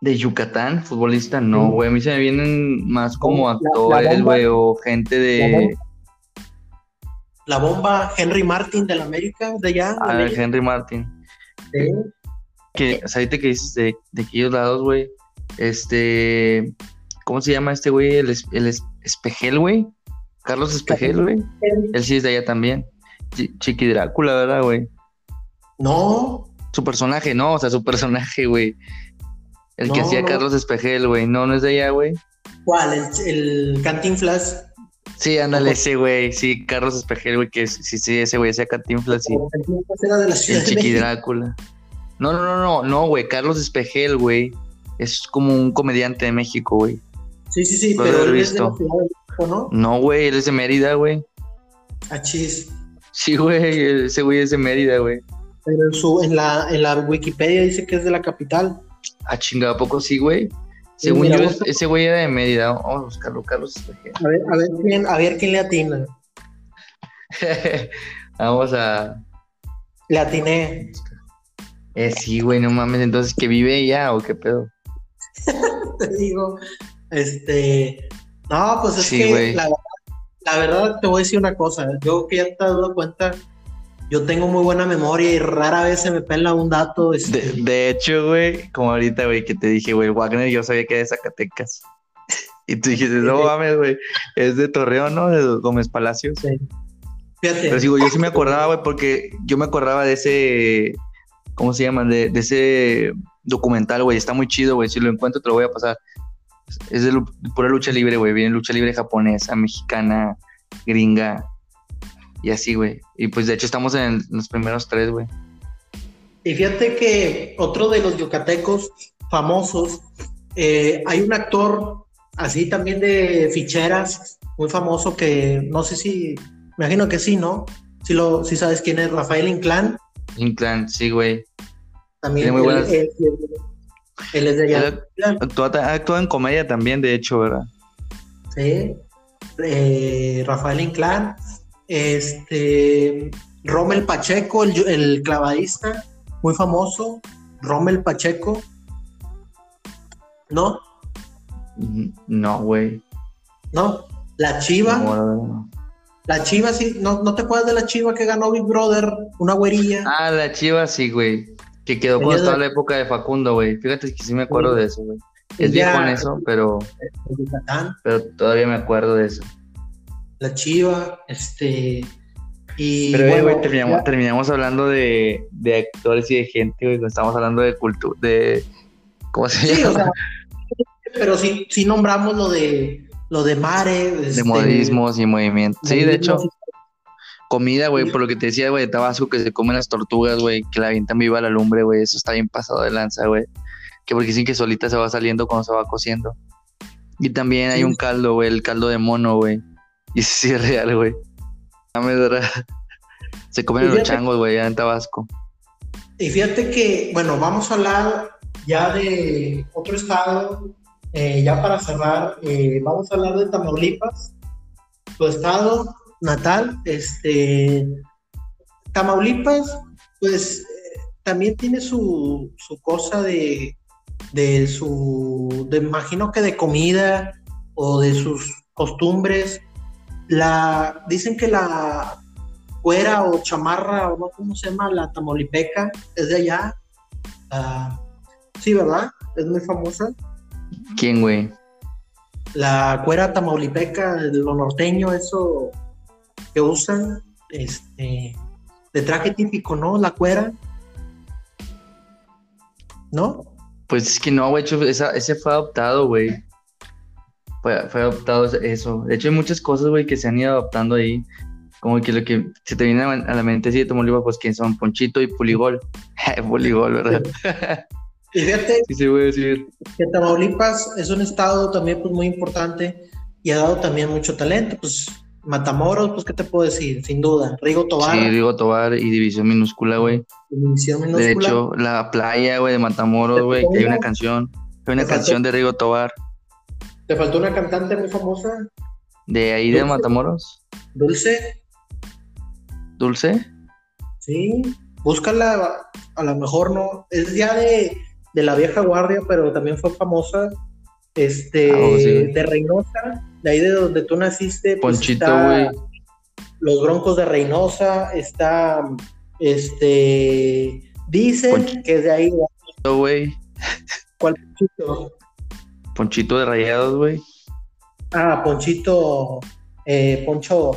De Yucatán, futbolista, no, güey. A mí se me vienen más como actores, güey, o gente de. La bomba, Henry Martin del América, de allá. Ah, Henry Martin. Sí. Que, ahorita que dices de, de aquellos lados, güey. Este. ¿Cómo se llama este güey? El, el Espejel, güey. Carlos Espejel, güey. Él sí es de allá también. Chiqui Drácula, ¿verdad, güey? No. Su personaje, no, o sea, su personaje, güey. El que hacía Carlos Espejel, güey. No, no es de allá, güey. ¿Cuál? ¿El, el Cantinflas? Sí, ándale, ese güey. Sí, Carlos Espejel, güey, que sí, sí, ese güey hacía Cantinflas, sí. Cantinflas era de la ciudad El Chiqui Drácula. No, no, no, no, no, güey. Carlos Espejel, güey. Es como un comediante de México, güey. Sí, sí, sí, pero él es de la ciudad de México, ¿no? No, güey, él es de Mérida, güey. Achis. Sí, güey, ese güey es de Mérida, güey. Pero en, su, en, la, en la Wikipedia dice que es de la capital. Ah, chingada, ¿a poco sí, güey? Según yo, ese güey era de Mérida. Vamos a buscarlo, Carlos. A ver, a ver quién, a ver quién le atina. *laughs* Vamos a. Le atiné. Eh, sí, güey, no mames. Entonces, ¿que vive ya o qué pedo? *laughs* te digo, este. No, pues es que la, la, verdad te voy a decir una cosa. Yo que ya te he dado cuenta yo tengo muy buena memoria y rara vez se me pela un dato. Este... De, hecho, güey, como ahorita, güey, que te dije, güey, Wagner, yo sabía que era de Zacatecas. Y tú dijiste, no mames, güey, es de Torreón, ¿no? De Gómez Palacios. Sí. Fíjate. Pero digo, yo sí me acordaba, güey, porque yo me acordaba de ese, ¿cómo se llama? De, de ese documental, güey, está muy chido, güey, si lo encuentro te lo voy a pasar. Es de pura lucha libre, güey, viene lucha libre japonesa, mexicana, gringa, y así, güey. Y pues de hecho estamos en los primeros tres, güey. Y fíjate que otro de los yucatecos famosos, eh, hay un actor así también de ficheras, muy famoso que no sé si, me imagino que sí, ¿no? Si, lo, si sabes quién es, Rafael Inclán. Inclán, sí, güey. También muy buenas... él, es de allá. Actúa, en comedia también, de hecho, ¿verdad? Sí. Eh, Rafael Inclán. Este, Rommel Pacheco, el, clavadista, muy famoso. Rommel Pacheco. ¿No? No, güey. ¿No? La Chiva. La Chiva, sí. ¿No, ¿No te acuerdas de la Chiva que ganó Big Brother? Una güerilla. Ah, la Chiva, sí, güey. Que quedó cuando estaba la época de Facundo, güey. Fíjate que sí me acuerdo de eso, güey. Es viejo en eso, pero. Pero todavía me acuerdo de eso la Chiva, este... Y Pero, güey, terminamos, hablando de, de, actores y de gente, güey, estamos hablando de cultura, de... ¿Cómo se llama? O sea, pero sí, sí nombramos lo de lo de Mare. de este, modismos y movimientos. Sí, de hecho, comida, güey, por lo que te decía, güey, de Tabasco, que se comen las tortugas, güey, que la avientan viva a la lumbre, güey, eso está bien pasado de lanza, güey. Que porque dicen que solita se va saliendo cuando se va cociendo. Y también hay un caldo, güey, el caldo de mono, güey y *laughs* sí es real, güey. Se comen los changos, güey, allá en Tabasco. Y fíjate que, bueno, vamos a hablar ya de otro estado, eh, ya para cerrar, eh, vamos a hablar de Tamaulipas, tu estado natal, este, Tamaulipas, pues eh, también tiene su, su cosa de, de su, de, imagino que de comida o de sus costumbres, la, dicen que la cuera o chamarra, o no, ¿cómo se llama? La tamaulipeca, es de allá. sí, ¿verdad? Es muy famosa. ¿Quién, güey? La cuera tamaulipeca, lo norteño, eso que usan, este, de traje típico, ¿no? La cuera. ¿No? Pues es que no, güey, ese fue adoptado, güey fue, adoptado eso. De hecho, hay muchas cosas, güey, que se han ido adoptando ahí. Como que lo que se te viene a la mente sí de Tamaulipas, pues que son Ponchito y Puligol. *laughs* Puligol, ¿verdad? Y fíjate sí, sí, voy a decir. que Tamaulipas es un estado también pues muy importante y ha dado también mucho talento. Pues Matamoros, pues, ¿qué te puedo decir? Sin duda. Rigo Tobar. Sí, Rigo Tobar y División Minúscula, güey. División Minúscula. De hecho, la playa, güey, de Matamoros, güey, que hay una canción. Hay una canción de Rigo Tobar. ¿Te faltó una cantante muy famosa? ¿De ahí de Matamoros? Dulce. ¿Dulce? Sí. Búscala, a lo mejor no. Es ya de, de la vieja guardia, pero también fue famosa. Este, Ah, oh, sí. de Reynosa, de ahí de donde tú naciste. pues, Ponchito, güey. Los Broncos de Reynosa, está, este, dicen que es de ahí. güey. ¿Cuál Ponchito? Ponchito de Rayados, güey. Ah, Ponchito, eh, Poncho,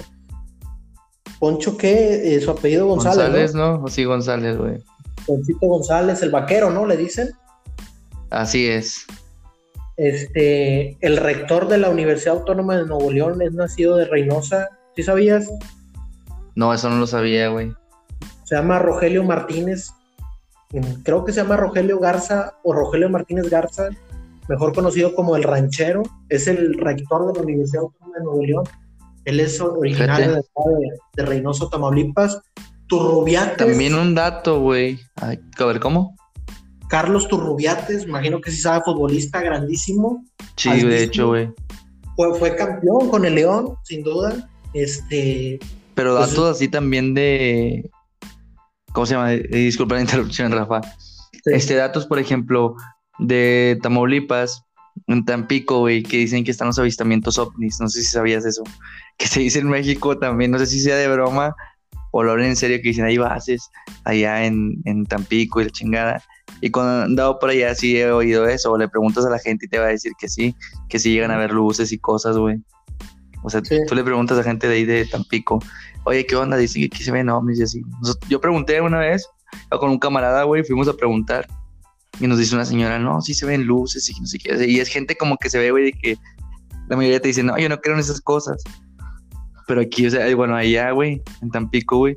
Poncho qué, Eh, su apellido González, González, ¿no? ¿no? Sí, González, güey. Ponchito González, el vaquero, ¿no? Le dicen. Así es. Este, el rector de la Universidad Autónoma de Nuevo León es nacido de Reynosa, ¿sí sabías? No, eso no lo sabía, güey. Se llama Rogelio Martínez, mm, creo que se llama Rogelio Garza o Rogelio Martínez Garza, mejor conocido como el ranchero, es el rector de la Universidad Autónoma de Nuevo León. Él es originario de, de, Reynosa, Tamaulipas. Turrubiates, También un dato, güey. A ver, ¿cómo? Carlos Turrubiates, imagino que sí sabe, futbolista grandísimo. Sí, ¿Has de hecho, güey. Fue, fue campeón con el León, sin duda. Este, Pero Pues- datos así también de. ¿Cómo se llama? Eh, disculpa la interrupción, Rafa. Sí. Este, datos, por ejemplo, de Tamaulipas, en Tampico, güey, que dicen que están los avistamientos ovnis. No sé si sabías eso. Que se dice en México también, no sé si sea de broma o lo hablan en serio, que dicen hay bases allá en, en Tampico y la chingada. Y cuando he andado por allá sí he oído eso, o le preguntas a la gente y te va a decir que sí, que sí llegan a ver luces y cosas, güey. O sea, Sí. tú le preguntas a gente de ahí de Tampico, oye, ¿qué onda? Dicen que aquí se ven ovnis y así. Yo pregunté una vez con un camarada, güey, fuimos a preguntar. Y nos dice una señora, no, sí se ven luces y no sé qué. Y es gente como que se ve, güey, de que la mayoría te dice, no, yo no creo en esas cosas. Pero aquí, o sea, bueno, allá, güey, en Tampico, güey,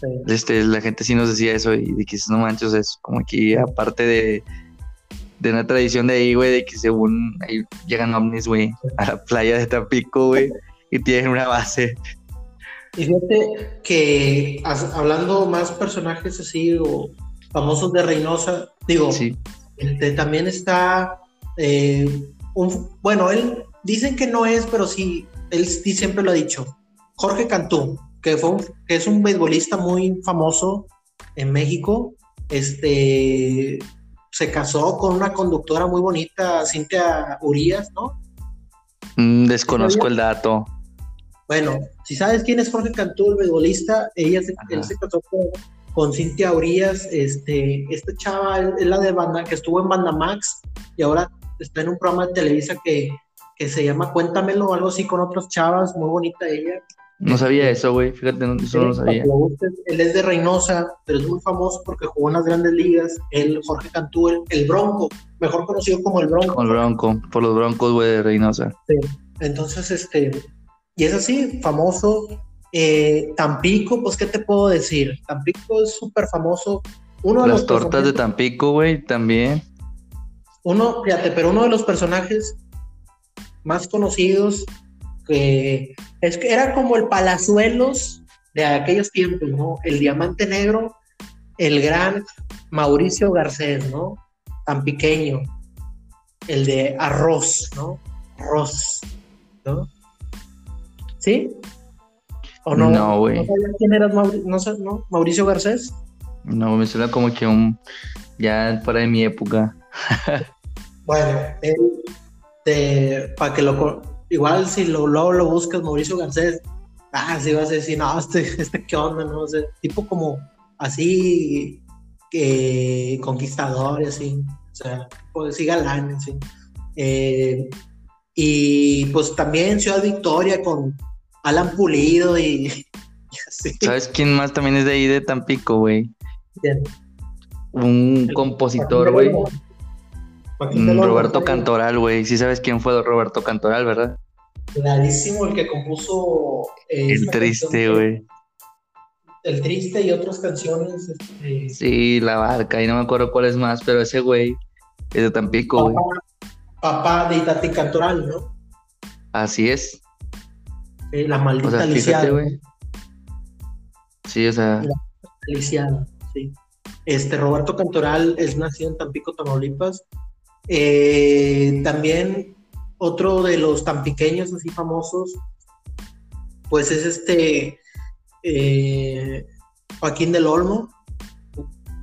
sí. este, la gente sí nos decía eso y de que no manches, es como aquí, aparte de, de una tradición de ahí, güey, de que según ahí llegan ovnis, güey, a la playa de Tampico, güey, y tienen una base. Y fíjate que as- hablando más personajes así o famosos de Reynosa, digo, Sí, este, también está eh, un, bueno, él dicen que no es, pero sí, él sí siempre lo ha dicho. Jorge Cantú, que fue un- que es un beisbolista muy famoso en México, este se casó con una conductora muy bonita, Cintia Urias, ¿no? Mm, desconozco el dato. Bueno, si sabes quién es Jorge Cantú, el beisbolista, ella se, él se casó con, con Cintia Urias, este, esta chava es la de banda, que estuvo en Banda Max y ahora está en un programa de Televisa que, que se llama Cuéntamelo algo así con otras chavas, muy bonita ella. No sabía eso, güey, fíjate, no- eso no lo sabía. Él es de Reynosa, pero es muy famoso porque jugó en las grandes ligas. Él, Jorge Cantú, el, el Bronco, mejor conocido como el Bronco. Con el Bronco, por los Broncos, güey, de Reynosa. Entonces, este, y es así, famoso. Eh, Tampico, pues, ¿qué te puedo decir? Tampico es súper famoso. Uno de Las los tortas de Tampico, güey, también. Uno, fíjate, pero uno de los personajes más conocidos que es que era como el Palazuelos de aquellos tiempos, ¿no? El Diamante Negro, el gran Mauricio Garcés, ¿no? Tan pequeño. El de Arroz, ¿no? Arroz, ¿no? ¿Sí? ¿O no? No, güey. ¿No sabías quién era Mauri- no, no? Mauricio Garcés? No, me suena como que un. Ya fuera de mi época. *laughs* Bueno, él, para que lo. Igual si lo, luego lo buscas, Mauricio Garcés, ah, sí vas a decir, no, este, *laughs* este qué onda, ¿no? O sea, tipo como así, que conquistador y así, o sea, pues sí, galán, así. Eh, y pues también Ciudad Victoria con Alan Pulido y, *laughs* y así. ¿Sabes quién más también es de ahí de Tampico, güey? Un compositor, güey. Mm, Roberto. Cantoral, güey. Sí sabes quién fue Roberto Cantoral, ¿verdad? Clarísimo, el que compuso. eh, El triste, güey. El triste y otras canciones. Este, Sí, la barca, y no me acuerdo cuál es más, pero ese güey es de Tampico, güey. papá, papá de Itati Cantoral, ¿no? Así es. eh, la maldita O sea, lisiada. fíjate, güey. Sí, o sea, La lisiada, sí. Este Roberto Cantoral es nacido en Tampico, Tamaulipas. Eh, también otro de los tan pequeños, así famosos, pues es este eh, Joaquín del Olmo,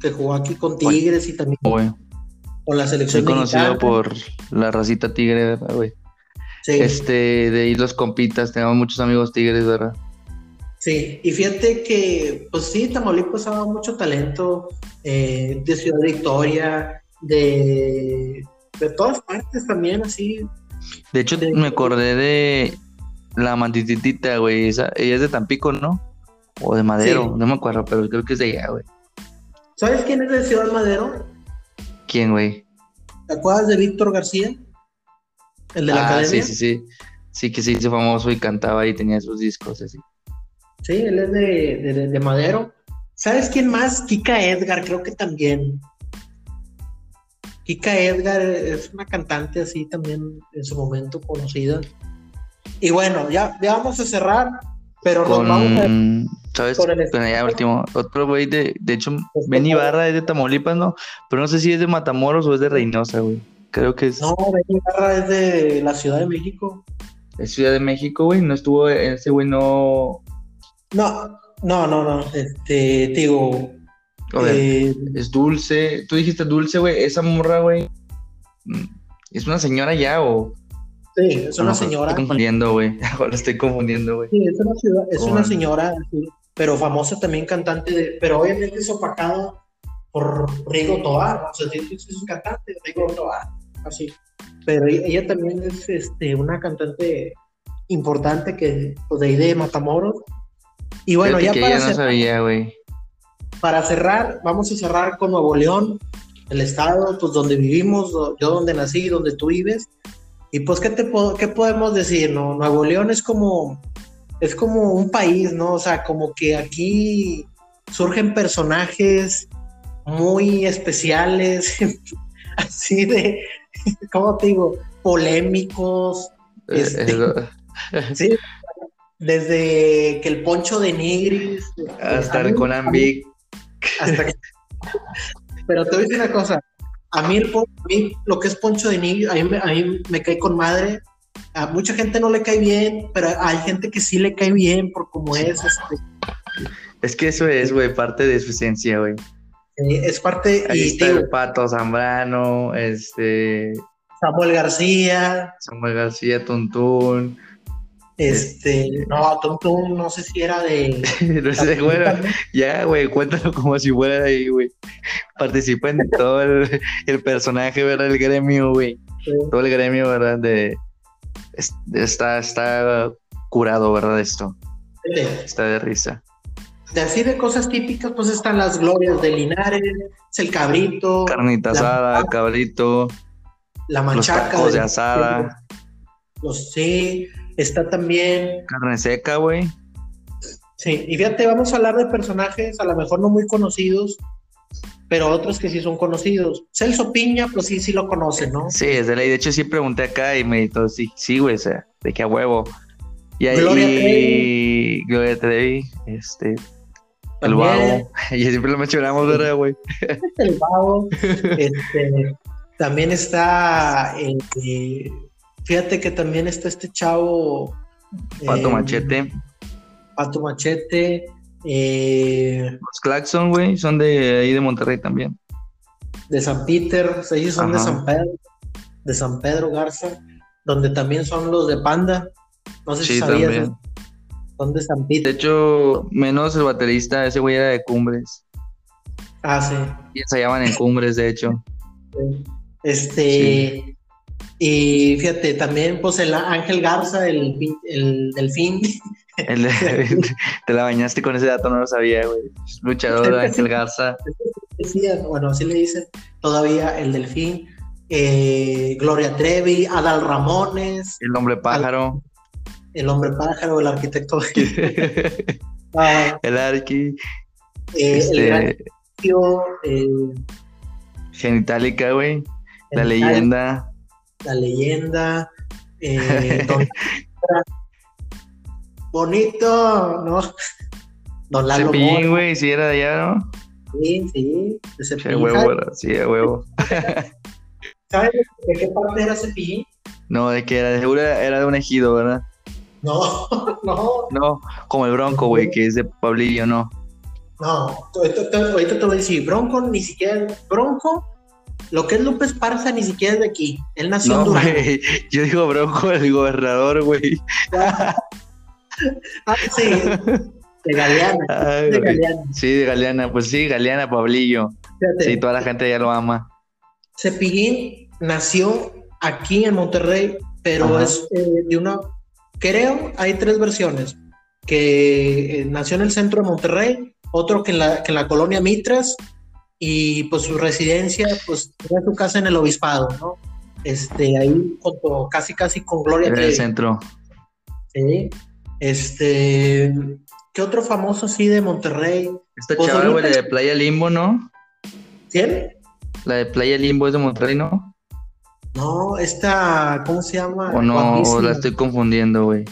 que jugó aquí con Tigres y también con la Soy selección conocido mexicana. por la racita tigre, ¿verdad, güey? Sí. Este, de ahí los compitas, tenemos muchos amigos tigres, ¿verdad? Sí, y fíjate que, pues sí, Tamaulipas ha dado mucho talento eh, de Ciudad Victoria, de, de todas partes también, así. De hecho, De- me acordé de la mantititita, güey. Esa, ella es de Tampico, ¿no? O de Madero, Sí. no me acuerdo, pero creo que es de allá, güey. ¿Sabes quién es de Ciudad Madero? ¿Quién, güey? ¿Te acuerdas de Víctor García? El de la ah, academia. sí, sí, sí. Sí, que se hizo famoso y cantaba y tenía sus discos así. Sí, él es de- de Madero. ¿Sabes quién más? Kika Edgar, creo que también. Kika Edgar es una cantante así también en su momento conocida. Y bueno, ya, ya vamos a cerrar, pero nos vamos a Con, ¿sabes? con el- Con ya último, otro güey de, de hecho, Ben Ibarra es de Tamaulipas, ¿no? Pero no sé si es de Matamoros o es de Reynosa, güey. Creo que es, No, Benny Ibarra es de la Ciudad de México. es Ciudad de México, güey. No estuvo, ese güey no... No, no, no, no. Este, digo, A ver, eh, es dulce. Tú dijiste dulce, güey. Esa morra, güey. mm, ¿Es una señora ya o...? sí, es una No, señora. Estoy confundiendo, güey. *laughs* Ahora estoy confundiendo, güey. Sí, es una, ciudad, es una señora, sí, pero famosa también cantante, de, pero obviamente es opacada por Rigo Tobar, o sea, es cantante, Rigo Tobar, así. Pero ella, ella también es este, una cantante importante que, pues, de ahí de Matamoros. Y bueno, Fíjate ya que para, ella no cerrar, sabía, güey. Para cerrar, vamos a cerrar con Nuevo León, el estado, pues donde vivimos, yo donde nací, donde tú vives. Y pues, ¿qué, te qué podemos decir? No? Nuevo León es como, es como un país, ¿no? O sea, como que aquí surgen personajes muy especiales, *laughs* así de, *laughs* ¿cómo te digo? Polémicos, Eh, Este- eh, *laughs* ¿sí? Desde que el poncho de Nigris. hasta el Conan Big. Hasta que- Pero te voy a decir una cosa. A mí, el, pon- a mí lo que es Poncho de Nigris, a mí, me- a mí me cae con madre. A mucha gente no le cae bien, pero hay gente que sí le cae bien por cómo es. este, Es que eso es, güey, parte de su esencia, güey. eh, es parte. Ahí y está el Pato Zambrano, este, Samuel García, Samuel García Tuntún. Este. No, Tonto, no sé si era de. *laughs* no sé, güey, ya, güey, cuéntalo como si fuera ahí, güey. Participa en todo el, el personaje, ¿verdad? El gremio, güey. Todo el gremio, ¿verdad? De, es- está, está curado, ¿verdad? Esto. Está de risa. de así de cosas típicas, pues están las glorias de Linares, es el cabrito, Carnita asada, cabrito, la los manchaca. tacos de asada, Los sí, está también carne seca, güey. Sí, y fíjate, vamos a hablar de personajes a lo mejor no muy conocidos, pero otros que sí son conocidos. Celso Piña, pues sí, sí lo conocen, ¿no? Sí, es de ley. De hecho, sí pregunté acá y me dijo, sí, sí, güey, o sea, de qué a huevo. Y ahí, Gloria Trevi. Gloria Trevi, este, el vago. *laughs* Y siempre lo mencionamos, ¿verdad, güey? *laughs* El Babo. este, también está, eh, eh, fíjate que también está este chavo. Pato eh, Machete. Pato Machete. eh, Los Claxon, güey, son de ahí de Monterrey también. de San Peter, ellos son de. San Pedro, de San Pedro Garza, donde también son los de Panda. No sé si Sí, sabías, también. son de San De Peter. hecho, menos el baterista, ese güey era de Cumbres. Ah, sí. Y ensayaban en Cumbres, de hecho. Este, y fíjate, también pues el Ángel Garza, el, el delfín, El de- *laughs* te la bañaste con ese dato, no lo sabía, güey. Luchador *laughs* Ángel Garza. bueno, así le dicen todavía el delfín, eh, Gloria Trevi, Adal Ramones, El hombre pájaro. el hombre pájaro, el arquitecto, *laughs* el Arqui. eh, el gran Este, tío, eh, Genitalica, güey. La leyenda. La leyenda, eh, *laughs* don- bonito, ¿no? Don Lalo Cepillín, güey, si era de allá, ¿no? Sí, sí, de Cepillín. huevo, sí, de huevo. ¿Sabes de qué parte era Cepillín? No, de que era de seguro era de un ejido, ¿verdad? No, *laughs* no. No, como el Bronco, güey, que es de Pablillo, ¿no? No, ahorita te voy a decir, Bronco ni siquiera, Bronco, lo que es López Parza ni siquiera es de aquí, él nació en Durango. Yo digo Bronco, el gobernador, güey. ah, sí, de Galeana. *laughs* de Galeana. Sí, de Galeana, pues sí, Galeana, Pablillo. Sí, toda la gente ya lo ama. Cepillín nació aquí en Monterrey, pero es eh, de una, creo, hay tres versiones, que eh, nació en el centro de Monterrey, otro que en la, que en la colonia Mitras y pues su residencia, pues tenía su casa en el obispado, ¿no? Este, ahí casi casi con Gloria En el centro. Sí. Este, ¿qué otro famoso así de Monterrey? Esta pues, chava, güey, de Playa Limbo, ¿no? ¿Quién? La de Playa Limbo es de Monterrey, ¿no? No, esta, ¿cómo se llama? O no, o la estoy confundiendo, güey.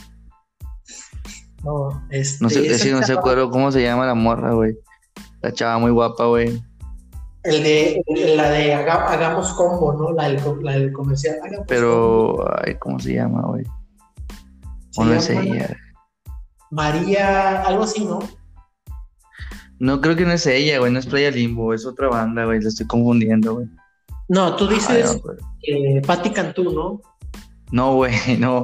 No, este, no sé, es no sé acuerdo cómo se llama la morra, güey. La chava muy guapa, güey. El de, la de Hagamos Combo, ¿no? La del, la del comercial. Pero, ay, ¿cómo se llama, güey? ¿O no es ella? María, algo así, ¿no? No, creo que no es ella, güey. No es Playa Limbo, es otra banda, güey. La estoy confundiendo, güey. No, tú dices eh, Patti Cantú, ¿no? No, güey, *laughs* no.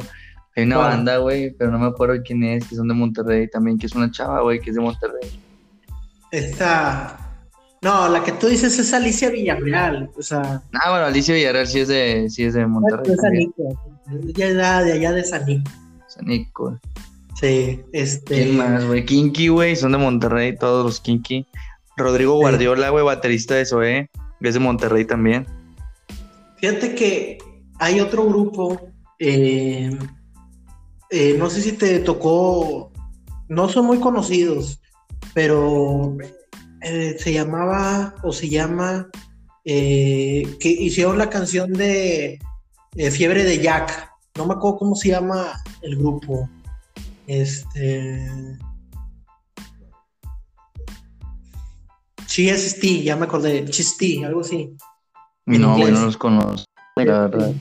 Hay una banda, güey, pero no me acuerdo quién es, que son de Monterrey también, que es una chava, güey, que es de Monterrey. Esta. No, la que tú dices es Alicia Villarreal, o sea. Ah, bueno, Alicia Villarreal sí es de, sí es de Monterrey. Es de Ella de allá de Sanico. Sanico. Sí, este. ¿Quién más, güey? Kinky, güey, son de Monterrey, todos los Kinky. Rodrigo Guardiola, güey, baterista de SOE, es de Monterrey también. Fíjate que hay otro grupo, eh, eh, no sé si te tocó, no son muy conocidos, pero eh, se llamaba o se llama, que hicieron la canción de Fiebre de Jack. No me acuerdo cómo se llama el grupo. Este. CST, ya me acordé, Chisti, algo así. No, bueno, no los conozco, la verdad.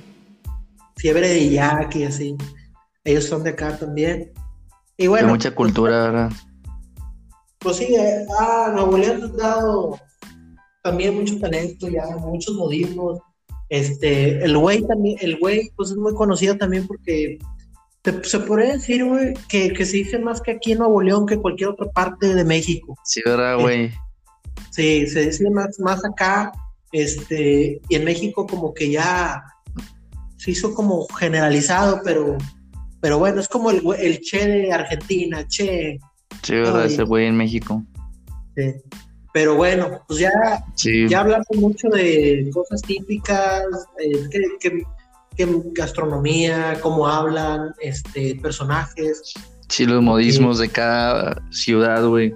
Fiebre de Jack y así. Ellos son de acá también. Y bueno. Hay mucha cultura, ¿verdad? Pues sí, eh, ah, Nuevo León ha dado también mucho talento, ya, muchos modismos. Este, el güey también, el güey, pues es muy conocido también porque se podría decir, güey, que, se dice más que aquí en Nuevo León que cualquier otra parte de México. Sí, ¿verdad, güey? Sí, se dice más, más acá, este, y en México como que ya se hizo como generalizado, pero, pero bueno, es como el, el Che de Argentina, Che. Sí, ¿verdad? Ese güey en México. Sí. Pero bueno, pues ya, ya hablamos mucho de cosas típicas, eh, que gastronomía, cómo hablan, este, personajes. Sí, los modismos de cada ciudad, güey.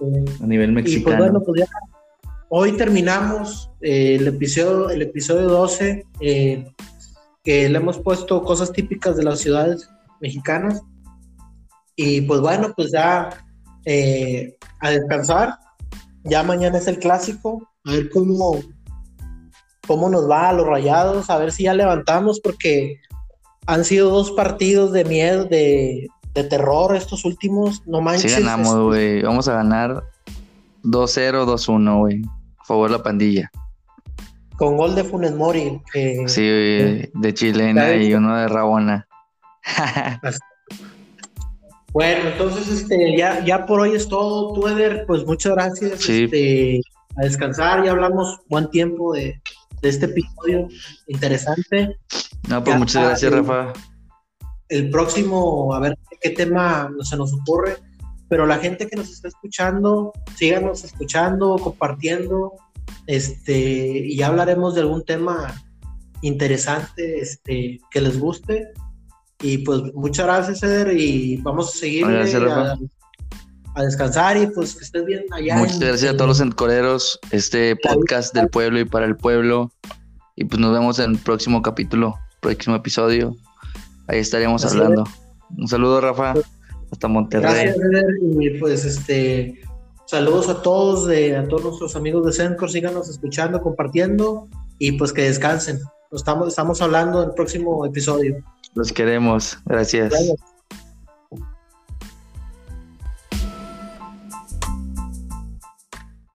a nivel pues, mexicano. bueno, pues hoy terminamos eh, el episodio, el episodio 12, eh, que le hemos puesto cosas típicas de las ciudades mexicanas. Y pues bueno, pues ya eh, a descansar. Ya mañana es el clásico. A ver cómo, cómo nos va a los rayados, a ver si ya levantamos, porque han sido dos partidos de miedo, de, terror estos últimos, no manches. Sí ganamos, güey, vamos a ganar 2-0, 2-1, güey, a favor de la pandilla. Con gol de Funes Mori. sí, de chilena y uno de Rabona. *laughs* bueno, entonces este, ya, ya por hoy es todo, tú Eder, pues muchas gracias. Este, a descansar, ya hablamos buen tiempo de, de este episodio interesante. No, pues muchas gracias, Rafa. El próximo, a ver qué tema se nos ocurre, pero la gente que nos está escuchando, síganos escuchando, compartiendo, este, y ya hablaremos de algún tema interesante, este, que les guste. Y pues muchas gracias, Eder, y vamos a seguir. Gracias, Rafa a descansar y pues que estés bien allá. Muchas gracias a todos los encoreros, este podcast del pueblo y para el pueblo. Y pues nos vemos en el próximo capítulo, próximo episodio. Ahí estaremos hablando. Un saludo, Rafa. hasta Monterrey. Gracias, y pues este saludos a todos, de, a todos nuestros amigos de Sencor, síganos escuchando, compartiendo y pues que descansen. estamos, estamos hablando en el próximo episodio. Los queremos, gracias. gracias.